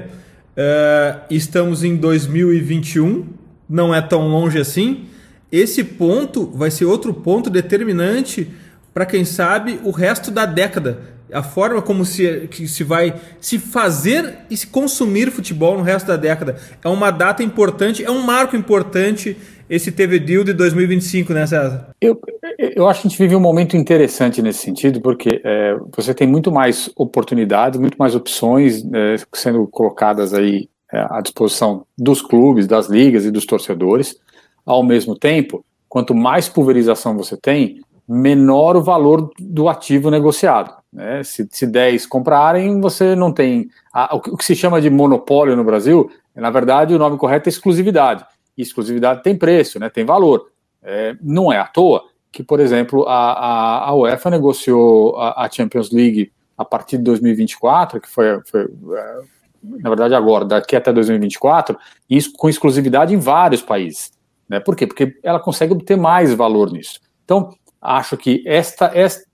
eh, estamos em 2021, não é tão longe assim. Esse ponto vai ser outro ponto determinante para quem sabe o resto da década a forma como se, que se vai se fazer e se consumir futebol no resto da década. É uma data importante, é um marco importante esse TV Deal de 2025, né, César? Eu, eu acho que a gente vive um momento interessante nesse sentido, porque é, você tem muito mais oportunidades, muito mais opções é, sendo colocadas aí é, à disposição dos clubes, das ligas e dos torcedores. Ao mesmo tempo, quanto mais pulverização você tem, menor o valor do ativo negociado. Né? Se, se 10 comprarem, você não tem. A, o, que, se chama de monopólio no Brasil, na verdade, o nome correto é exclusividade. Exclusividade tem preço, né? tem valor. É, não é à toa que, por exemplo, a, a, a UEFA negociou a, a, Champions League a partir de 2024, que foi, foi é, na verdade agora, daqui até 2024, isso com exclusividade em vários países. Né? Por quê? Porque ela consegue obter mais valor nisso. Então, acho que esta,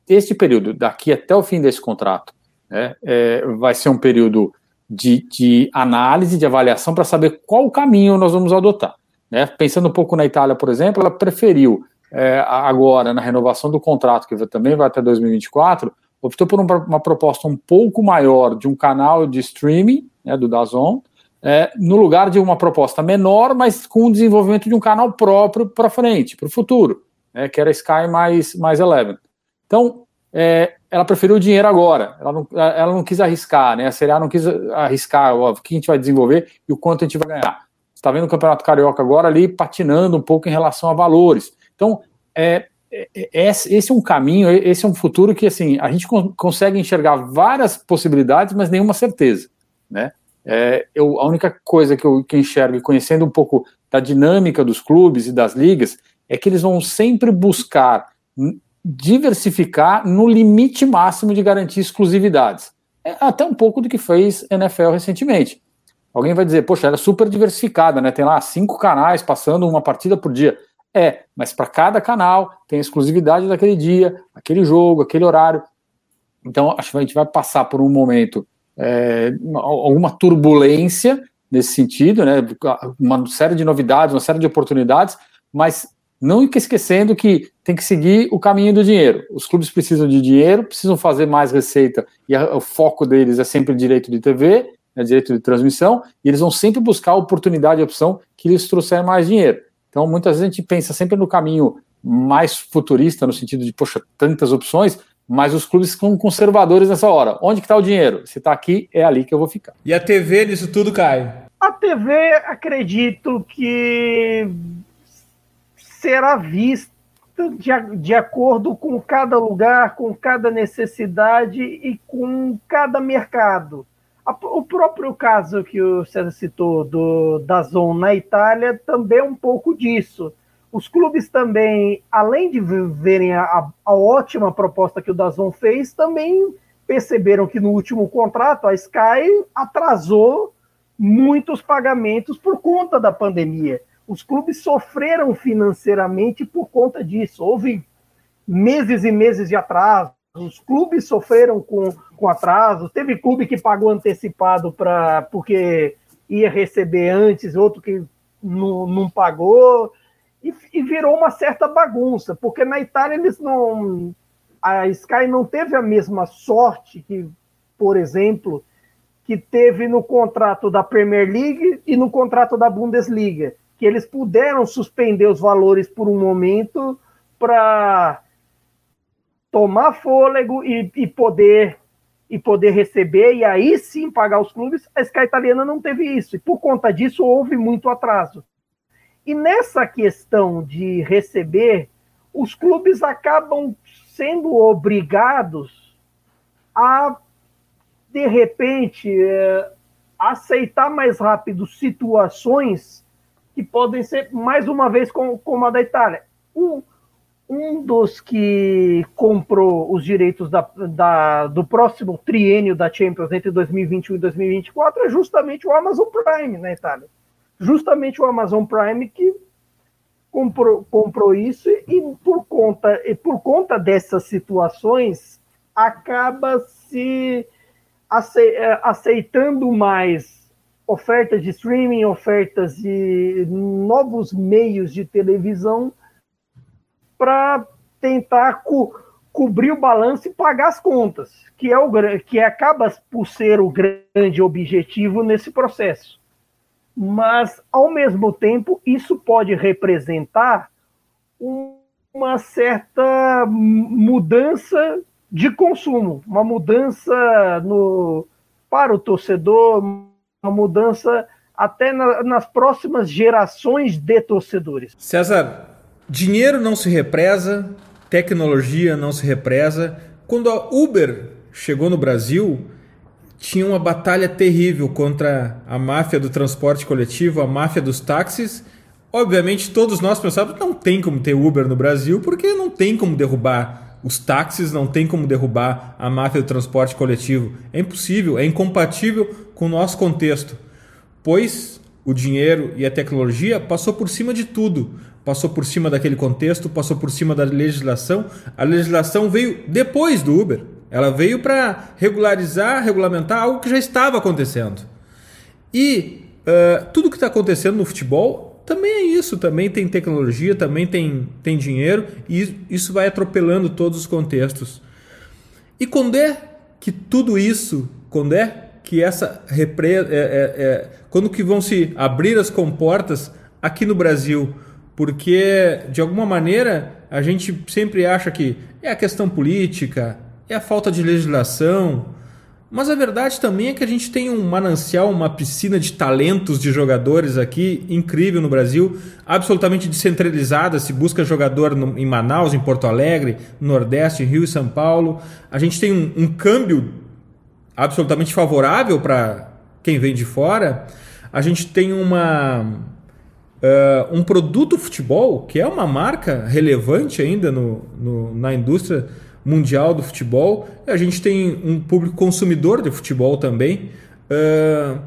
este período, daqui até o fim desse contrato, né, é, vai ser um período de, de análise, de avaliação, para saber qual caminho nós vamos adotar. Né? Pensando um pouco na Itália, por exemplo, ela preferiu, é, agora, na renovação do contrato, que também vai até 2024, optou por uma, proposta um pouco maior de um canal de streaming, né, do Dazon, é, no lugar de uma proposta menor, mas com o desenvolvimento de um canal próprio para frente, para o futuro né, que era Sky mais, mais Eleven. Então, é, ela preferiu o dinheiro agora, ela não, ela não quis arriscar, né, a Série A não quis arriscar o que a gente vai desenvolver e o quanto a gente vai ganhar. Está vendo o Campeonato Carioca agora ali patinando um pouco em relação a valores. Então, é, é, é esse é um caminho, esse é um futuro que assim a gente consegue enxergar várias possibilidades, mas nenhuma certeza, né? É, eu, a única coisa que eu que enxergo, conhecendo um pouco da dinâmica dos clubes e das ligas, é que eles vão sempre buscar diversificar no limite máximo de garantir exclusividades. É até um pouco do que fez NFL recentemente. Alguém vai dizer, poxa, ela é super diversificada, né? Tem lá cinco canais passando uma partida por dia. É, mas para cada canal tem exclusividade daquele dia, aquele jogo, aquele horário. Então, acho que a gente vai passar por um momento, é, alguma turbulência nesse sentido, né? Uma série de novidades, uma série de oportunidades, mas não esquecendo que tem que seguir o caminho do dinheiro. Os clubes precisam de dinheiro, precisam fazer mais receita, e a, o foco deles é sempre direito de TV, né, direito de transmissão, e eles vão sempre buscar a oportunidade e opção que lhes trouxer mais dinheiro. Então, muitas vezes a gente pensa sempre no caminho mais futurista, no sentido de, poxa, tantas opções, mas os clubes são conservadores nessa hora. Onde que está o dinheiro? Se está aqui, é ali que eu vou ficar. E a TV nisso tudo, Caio? A TV, acredito que será vista de, de acordo com cada lugar, com cada necessidade e com cada mercado. O próprio caso que o César citou do, da Zon na Itália também é um pouco disso. Os clubes também, além de verem a, a ótima proposta que o Dazon fez, também perceberam que no último contrato a Sky atrasou muitos pagamentos por conta da pandemia os clubes sofreram financeiramente por conta disso. Houve meses e meses de atraso, os clubes sofreram com, com atraso. Teve clube que pagou antecipado para porque ia receber antes, outro que não, não pagou, e, e virou uma certa bagunça, porque na Itália eles não. A Sky não teve a mesma sorte que, por exemplo, que teve no contrato da Premier League e no contrato da Bundesliga que eles puderam suspender os valores por um momento para tomar fôlego e, e, poder e poder receber e aí sim pagar os clubes. A Sky italiana não teve isso e por conta disso houve muito atraso. E nessa questão de receber, os clubes acabam sendo obrigados a, de repente, é, aceitar mais rápido situações que podem ser, mais uma vez, como, como a da Itália. Um dos que comprou os direitos da, da, do próximo triênio da Champions entre 2021 e 2024 é justamente o Amazon Prime na Itália. Justamente o Amazon Prime que comprou, comprou isso e por conta, e por conta dessas situações acaba se é, aceitando mais ofertas de streaming, ofertas de novos meios de televisão para tentar co cobrir o balanço e pagar as contas, que é o que acaba por ser o grande objetivo nesse processo. Mas ao mesmo tempo, isso pode representar uma certa mudança de consumo, uma mudança no para o torcedor, uma mudança até na, nas próximas gerações de torcedores. César, Dinheiro não se represa, tecnologia não se represa. Quando a Uber chegou no Brasil, tinha uma batalha terrível contra a máfia do transporte coletivo, a máfia dos táxis. Obviamente, todos nós pensávamos não tem como ter Uber no Brasil, porque não tem como derrubar os táxis, não tem como derrubar a máfia do transporte coletivo. É impossível, é incompatível com o nosso contexto. Pois o dinheiro e a tecnologia passou por cima de tudo passou por cima daquele contexto, passou por cima da legislação. A legislação veio depois do Uber. Ela veio para regularizar, regulamentar algo que já estava acontecendo. E uh, tudo que está acontecendo no futebol também é isso. Também tem tecnologia, também tem, tem dinheiro, e isso vai atropelando todos os contextos. E quando é que tudo isso, quando é que essa represa, é, é, é, quando que vão se abrir as comportas aqui no Brasil porque de alguma maneira a gente sempre acha que é a questão política, é a falta de legislação, mas a verdade também é que a gente tem um manancial, uma piscina de talentos de jogadores aqui incrível no Brasil, absolutamente descentralizada. Se busca jogador no, em Manaus, em Porto Alegre, no Nordeste, Rio e São Paulo. A gente tem um, um câmbio absolutamente favorável para quem vem de fora. A gente tem uma uh, um produto futebol, que é uma marca relevante ainda no, no, na indústria mundial do futebol. A gente tem um público consumidor de futebol também. Uh,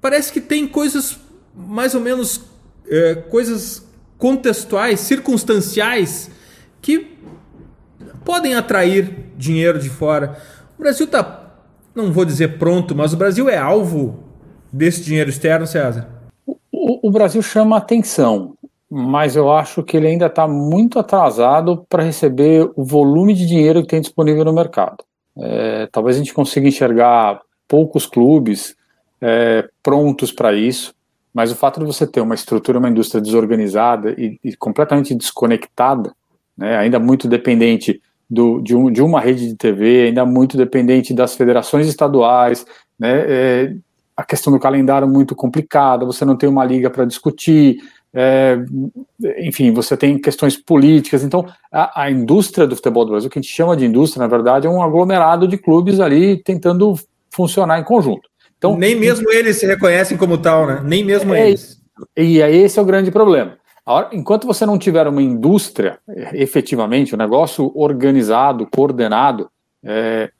parece que tem coisas mais ou menos uh, coisas contextuais, circunstanciais que podem atrair dinheiro de fora. O Brasil está, não vou dizer pronto, mas o Brasil é alvo desse dinheiro externo, César. O, Brasil chama atenção, mas eu acho que ele ainda está muito atrasado para receber o volume de dinheiro que tem disponível no mercado. É, talvez a gente consiga enxergar poucos clubes é, prontos para isso, mas o fato de você ter uma estrutura, uma indústria desorganizada e, e completamente desconectada, né, ainda muito dependente do, de, um, de, uma rede de TV, ainda muito dependente das federações estaduais, né, é, a questão do calendário muito complicada, você não tem uma liga para discutir, é, enfim, você tem questões políticas. Então, a, a, indústria do futebol do Brasil, que a gente chama de indústria, na verdade, é um aglomerado de clubes ali tentando funcionar em conjunto. Então, Nem mesmo eles se reconhecem como tal, né? Nem mesmo é, eles. E aí esse é o grande problema. Hora, enquanto você não tiver uma indústria, efetivamente, um negócio organizado, coordenado, é,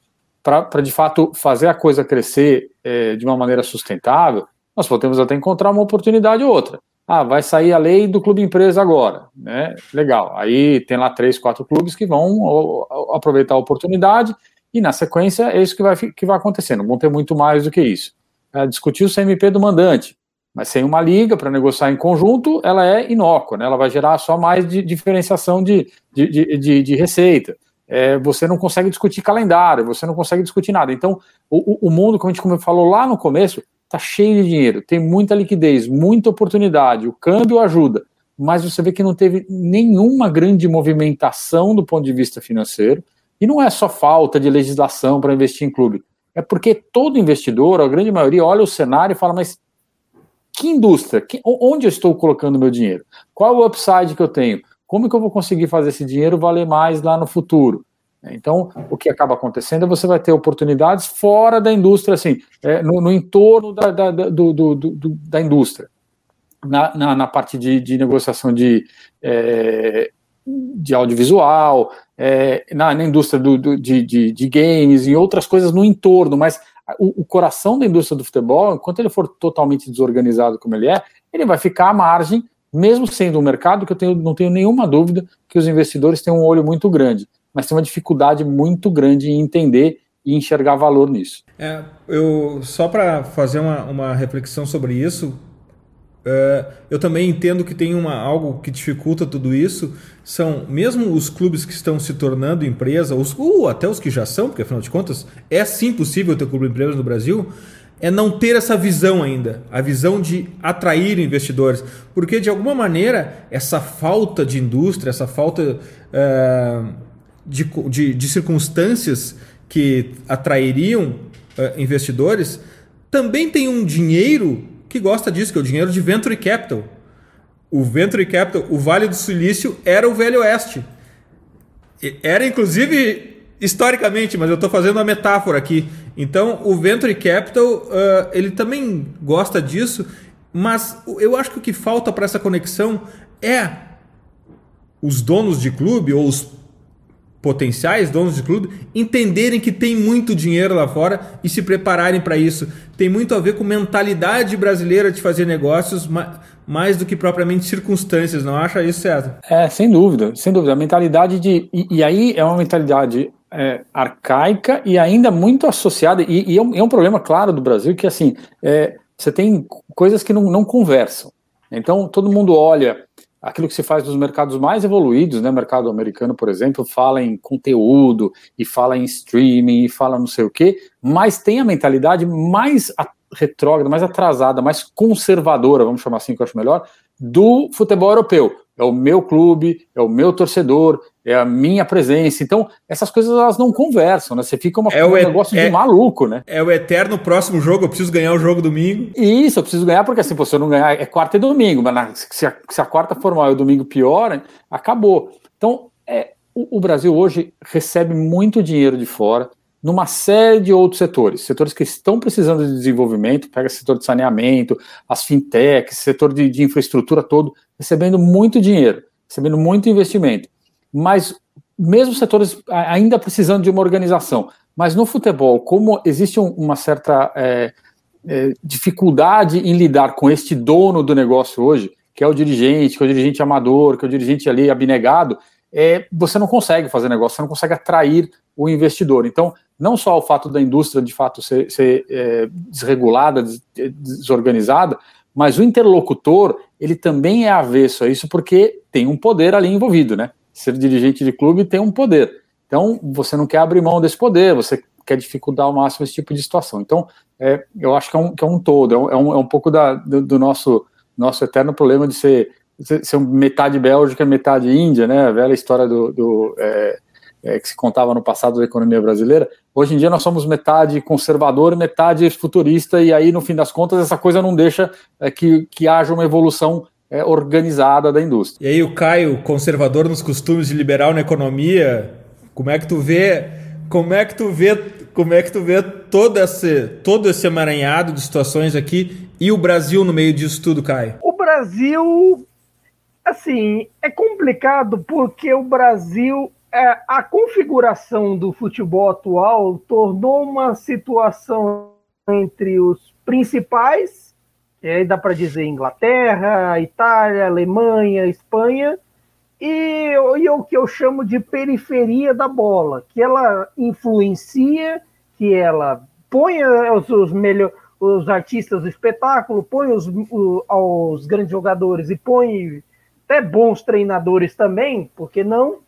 para de fato fazer a coisa crescer é, de uma maneira sustentável, nós podemos até encontrar uma oportunidade ou outra. Ah, vai sair a lei do clube empresa agora, né? Legal. Aí tem lá três, quatro clubes que vão aproveitar a oportunidade e na sequência é isso que vai, que vai acontecendo. Vão ter muito mais do que isso. É, discutir o CMP do mandante, mas sem uma liga para negociar em conjunto, ela é inócua, né? Ela vai gerar só mais de diferenciação de, de, de, de, de receita é, você não consegue discutir calendário, você não consegue discutir nada. Então, o, o mundo, como a gente falou lá no começo, está cheio de dinheiro, tem muita liquidez, muita oportunidade, o câmbio ajuda, mas você vê que não teve nenhuma grande movimentação do ponto de vista financeiro, e não é só falta de legislação para investir em clube, é porque todo investidor, a grande maioria, olha o cenário e fala, mas que indústria? Que, onde eu estou colocando meu dinheiro? Qual o upside que eu tenho? Como que eu vou conseguir fazer esse dinheiro valer mais lá no futuro? Então, o que acaba acontecendo é você vai ter oportunidades fora da indústria, assim, é, no, no, entorno da, da, do, do, do, da indústria. Na, na, na parte de, de, negociação de, é, de audiovisual, é, na, na, indústria do, de, de, de, games e outras coisas no entorno, mas o, o, coração da indústria do futebol, enquanto ele for totalmente desorganizado como ele é, ele vai ficar à margem, mesmo sendo um mercado que eu tenho, não tenho nenhuma dúvida que os investidores têm um olho muito grande, mas tem uma dificuldade muito grande em entender e enxergar valor nisso. É, eu só para fazer uma, uma reflexão sobre isso, Uh, eu também entendo que tem uma, algo que dificulta tudo isso, são mesmo os clubes que estão se tornando empresa, os, uh, até os que já são, porque afinal de contas é sim possível ter clube empresa no Brasil, é não ter essa visão ainda, a visão de atrair investidores, porque de alguma maneira essa falta de indústria, essa falta uh, de, de, de, circunstâncias que atrairiam uh, investidores, também tem um dinheiro que gosta disso, que é o dinheiro de Venture Capital. O Venture Capital, o Vale do Silício, era o Velho Oeste. Era, inclusive, historicamente, mas eu estou fazendo uma metáfora aqui. Então, o Venture Capital, uh, ele também gosta disso, mas eu acho que o que falta para essa conexão é os donos de clube ou os potenciais donos de clube entenderem que tem muito dinheiro lá fora e se prepararem para isso. Tem muito a ver com mentalidade brasileira de fazer negócios, mais do que propriamente circunstâncias, não acha isso certo? É, sem dúvida, sem dúvida. A mentalidade de. E, e aí é uma mentalidade é, arcaica e ainda muito associada, e, e é, um, é, um, problema claro do Brasil que assim, é, você tem coisas que não, não conversam. Então todo mundo olha aquilo que se faz nos mercados mais evoluídos, né? Mercado americano, por exemplo, fala em conteúdo e fala em streaming e fala não sei o quê, mas tem a mentalidade mais retrógrada, mais atrasada, mais conservadora, vamos chamar assim que eu acho melhor, do futebol europeu. É o meu clube, é o meu torcedor, é a minha presença. Então, essas coisas elas não conversam, né? Você fica uma, é um negócio é, de maluco, né? É o eterno próximo jogo, eu preciso ganhar o jogo domingo. Isso, eu preciso ganhar, porque assim, se eu não ganhar, é quarta e domingo, mas na, se, a, se, a, quarta for mal e o domingo pior, acabou. Então, é, o, o Brasil hoje recebe muito dinheiro de fora, numa série de outros setores, setores que estão precisando de desenvolvimento, pega o setor de saneamento, as fintechs, setor de, de infraestrutura todo, recebendo muito dinheiro, recebendo muito investimento. Mas mesmo setores ainda precisando de uma organização. Mas no futebol, como existe um, uma certa é, é, dificuldade em lidar com este dono do negócio hoje, que é o dirigente, que é o dirigente amador, que é o dirigente ali abnegado, é, você não consegue fazer negócio, você não consegue atrair o investidor. Então, não só o fato da indústria de fato ser, ser é, desregulada, desorganizada, mas o interlocutor ele também é avesso a isso porque tem um poder ali envolvido, né? Ser dirigente de clube tem um poder. Então você não quer abrir mão desse poder, você quer dificultar ao máximo esse tipo de situação. Então é, eu acho que é um, que é um todo, é um, é um é pouco da, do, do, nosso nosso eterno problema de ser, ser metade Bélgica, metade Índia, né? A velha história do, do é, é, que se contava no passado da economia brasileira. Hoje em dia nós somos metade conservador, metade futurista, e aí, no fim das contas, essa coisa não deixa é, que, que haja uma evolução é, organizada da indústria. E aí, o Caio, conservador nos costumes de liberal na economia, como é que tu vê. Como é que tu vê, como é que tu vê todo esse, todo esse emaranhado de situações aqui e o Brasil no meio disso tudo, Caio? O Brasil, assim, é complicado porque o Brasil é, a configuração do futebol atual tornou uma situação entre os principais, e aí dá para dizer Inglaterra, Itália, Alemanha, Espanha, e, e o que eu chamo de periferia da bola, que ela influencia, que ela põe os, os, melhor, os artistas do espetáculo, põe os, os grandes jogadores e põe até bons treinadores também, porque não?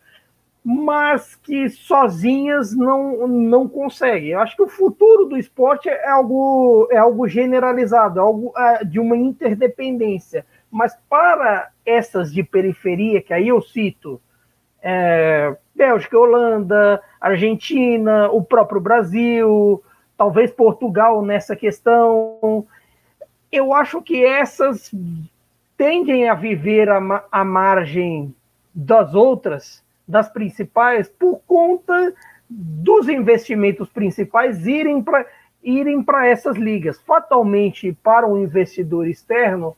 Mas que sozinhas não, não conseguem. Eu acho que o futuro do esporte é algo, é algo generalizado, algo é, de uma interdependência. Mas para essas de periferia, que aí eu cito, é, Bélgica, Holanda, Argentina, o próprio Brasil, talvez Portugal nessa questão, eu acho que essas tendem a viver a margem das outras, das principais, por conta dos investimentos principais irem para irem para essas ligas. Fatalmente, para um investidor externo,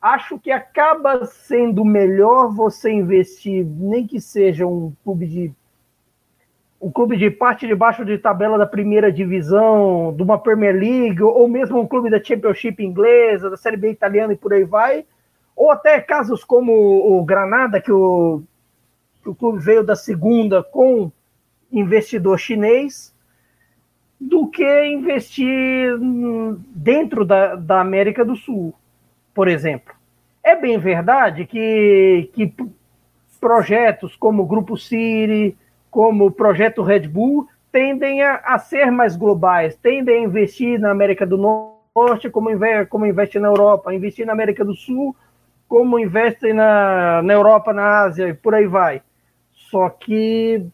acho que acaba sendo melhor você investir, nem que seja um clube de um clube de parte de baixo de tabela da primeira divisão, de uma Premier League, ou mesmo um clube da Championship inglesa, da Série B italiana e por aí vai, ou até casos como o Granada, que o, o clube veio da segunda com investidor chinês, do que investir dentro da, da América do Sul, por exemplo. É bem verdade que, que projetos como o Grupo City, como o projeto Red Bull, tendem a, a, ser mais globais, tendem a investir na América do Norte como, investe, como investe na Europa, investir na América do Sul como investe na, na Europa, na Ásia e por aí vai. Só que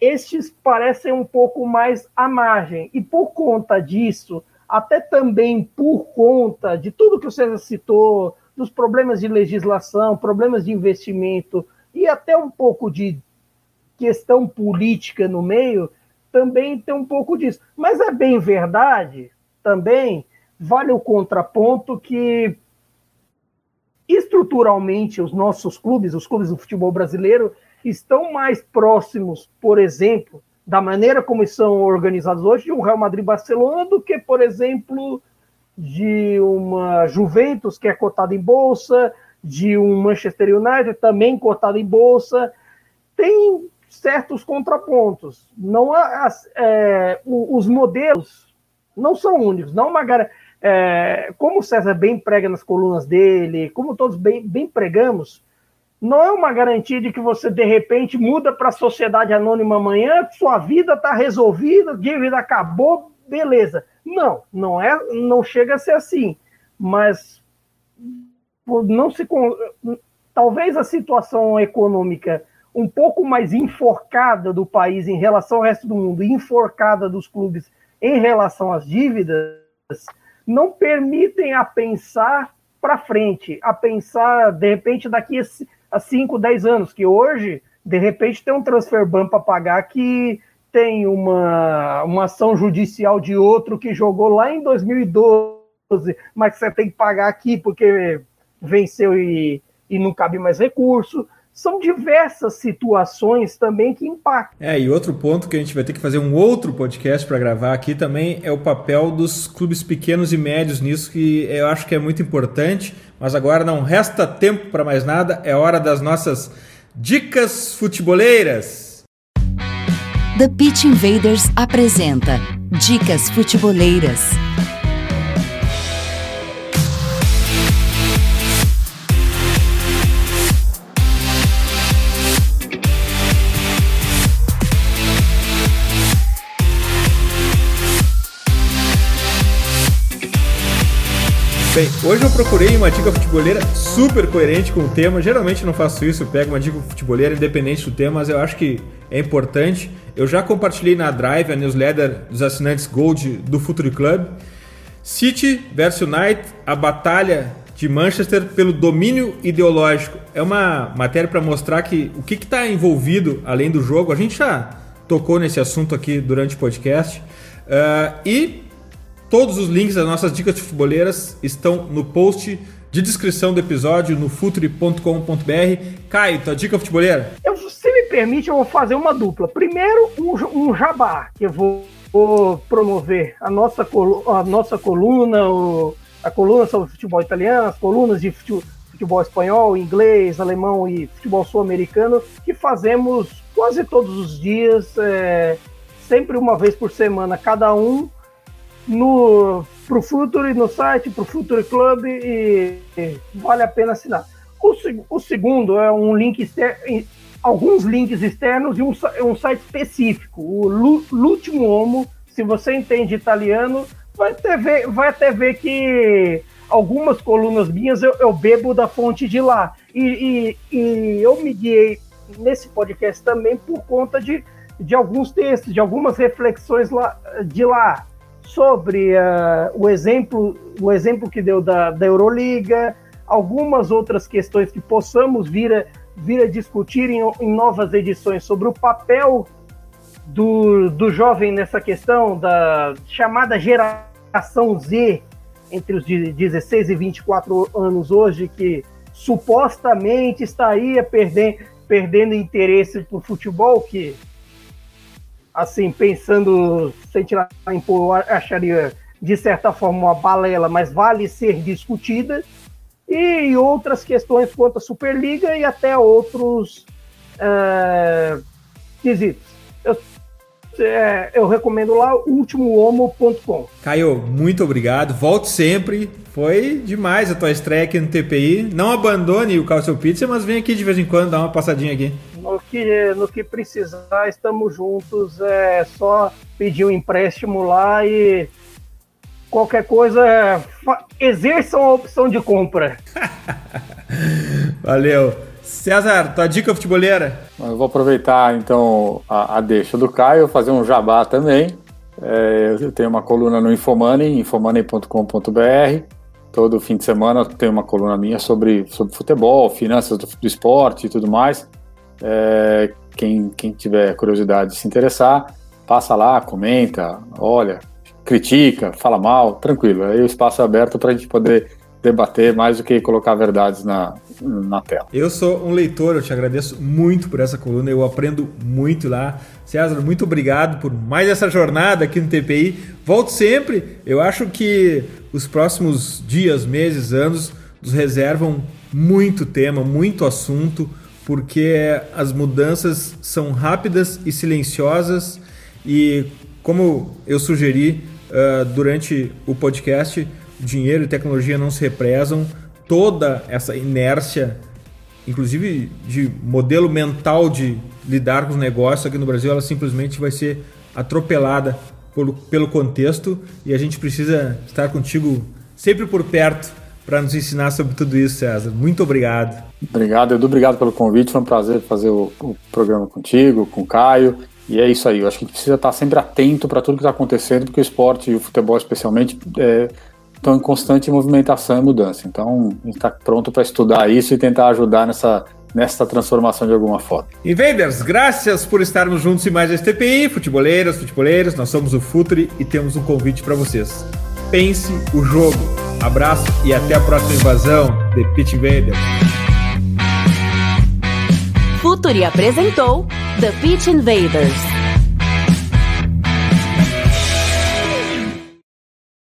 estes parecem um pouco mais à margem. E por conta disso, até também por conta de tudo que o César citou, dos problemas de legislação, problemas de investimento e até um pouco de questão política no meio, também tem um pouco disso. Mas é bem verdade, também, vale o contraponto que estruturalmente os nossos clubes, os clubes do futebol brasileiro, estão mais próximos, por exemplo, da maneira como são organizados hoje, de um Real Madrid-Barcelona, do que, por exemplo, de uma Juventus, que é cotada em bolsa, de um Manchester United, também cotado em bolsa. Tem certos contrapontos. Não há, é, os modelos não são únicos. Não uma é, como o César bem prega nas colunas dele, como todos bem, bem pregamos, não é uma garantia de que você de repente muda para a sociedade anônima amanhã, sua vida está resolvida, dívida acabou, beleza. Não, não é, não chega a ser assim. Mas não se talvez a situação econômica um pouco mais enforcada do país em relação ao resto do mundo, enforcada dos clubes em relação às dívidas, não permitem a pensar para frente, a pensar, de repente, daqui a 5, 10 anos, que hoje, de repente, tem um transfer ban para pagar que tem uma, uma ação judicial de outro que jogou lá em 2012, mas você tem que pagar aqui porque venceu e, e não cabe mais recurso são diversas situações também que impactam. É, e outro ponto que a gente vai ter que fazer um outro podcast para gravar aqui também é o papel dos clubes pequenos e médios nisso, que eu acho que é muito importante, mas agora não resta tempo para mais nada, é hora das nossas dicas futeboleiras. The Pitch Invaders apresenta Dicas Futeboleiras. Bem, hoje eu procurei uma dica futeboleira super coerente com o tema. Geralmente não faço isso, eu pego uma dica futeboleira independente do tema, mas eu acho que é importante. Eu já compartilhei na Drive, a newsletter dos assinantes Gold do Futuri Club. City vs United, a batalha de Manchester pelo domínio ideológico. É uma matéria para mostrar que o que está envolvido além do jogo. A gente já tocou nesse assunto aqui durante o podcast. Uh, e Todos os links das nossas dicas de futeboleiras estão no post de descrição do episódio no futuri.com.br. Caio, tua dica futeboleira? Eu, se me permite, eu vou fazer uma dupla. Primeiro, um, um jabá, que eu vou, vou promover a nossa, a nossa coluna, o, a coluna sobre futebol italiano, as colunas de futebol, futebol espanhol, inglês, alemão e futebol sul-americano, que fazemos quase todos os dias, é, sempre uma vez por semana, cada um no pro Futuri no site, pro Futuri Club e, e, vale a pena assinar. O, o segundo é um link externo, alguns links externos e um, um site específico, o L'Ultimo Homo. Se você entende italiano, vai até ver, vai até ver que algumas colunas minhas eu, eu bebo da fonte de lá. E, e, e eu me guiei nesse podcast também por conta de, de alguns textos, de algumas reflexões lá, de lá sobre uh, o exemplo o exemplo que deu da, da Euroliga, algumas outras questões que possamos vir a, vir a discutir em, em novas edições sobre o papel do, do jovem nessa questão da chamada geração Z entre os 16 e 24 anos hoje, que supostamente estaria perdendo, perdendo interesse por futebol, que, assim, pensando, sem tirar em pôr, acharia de certa forma uma balela, mas vale ser discutida, e outras questões quanto à Superliga e até outros uh, quesitos é, eu recomendo lá ultimohomo.com. Caio, muito obrigado. Volte sempre. Foi demais a tua estreia aqui no TPI. Não abandone o Calcio Pizza, mas vem aqui de vez em quando dar uma passadinha aqui. No que, no que precisar, estamos juntos. É só pedir um empréstimo lá e qualquer coisa, exerçam a opção de compra. *laughs* Valeu. César, tua dica futebolera? Eu vou aproveitar então a, a deixa do Caio, fazer um jabá também. É, eu tenho uma coluna no Infomoney, infomoney.com.br. Todo fim de semana tem uma coluna minha sobre, sobre futebol, finanças do, do esporte e tudo mais. É, quem, quem tiver curiosidade de se interessar, passa lá, comenta, olha, critica, fala mal, tranquilo. Aí o espaço é aberto para a gente poder debater mais do que colocar verdades na, na tela. Eu sou um leitor, eu te agradeço muito por essa coluna, eu aprendo muito lá. César, muito obrigado por mais essa jornada aqui no TPI. Volto sempre. Eu acho que os próximos dias, meses, anos nos reservam muito tema, muito assunto, porque as mudanças são rápidas e silenciosas e como eu sugeri uh, durante o podcast, dinheiro e tecnologia não se represam, toda essa inércia, inclusive de modelo mental de lidar com os negócios aqui no Brasil, ela simplesmente vai ser atropelada pelo, pelo contexto e a gente precisa estar contigo sempre por perto para nos ensinar sobre tudo isso, César. Muito obrigado. Obrigado, Edu. Obrigado pelo convite. Foi um prazer fazer o, o programa contigo, com o Caio. E é isso aí. Eu acho que a gente precisa estar sempre atento para tudo que está acontecendo, porque o esporte e o futebol, especialmente, é, estão em constante movimentação e mudança. Então, a gente está pronto para estudar isso e tentar ajudar nessa, nessa transformação de alguma forma. Invaders, graças por estarmos juntos em mais este TPI. Futeboleiras, futeboleiros, nós somos o Futuri e temos um convite para vocês. Pense o jogo. Abraço e até a próxima invasão de Pitch Invaders. Futuri apresentou The Pitch Invaders.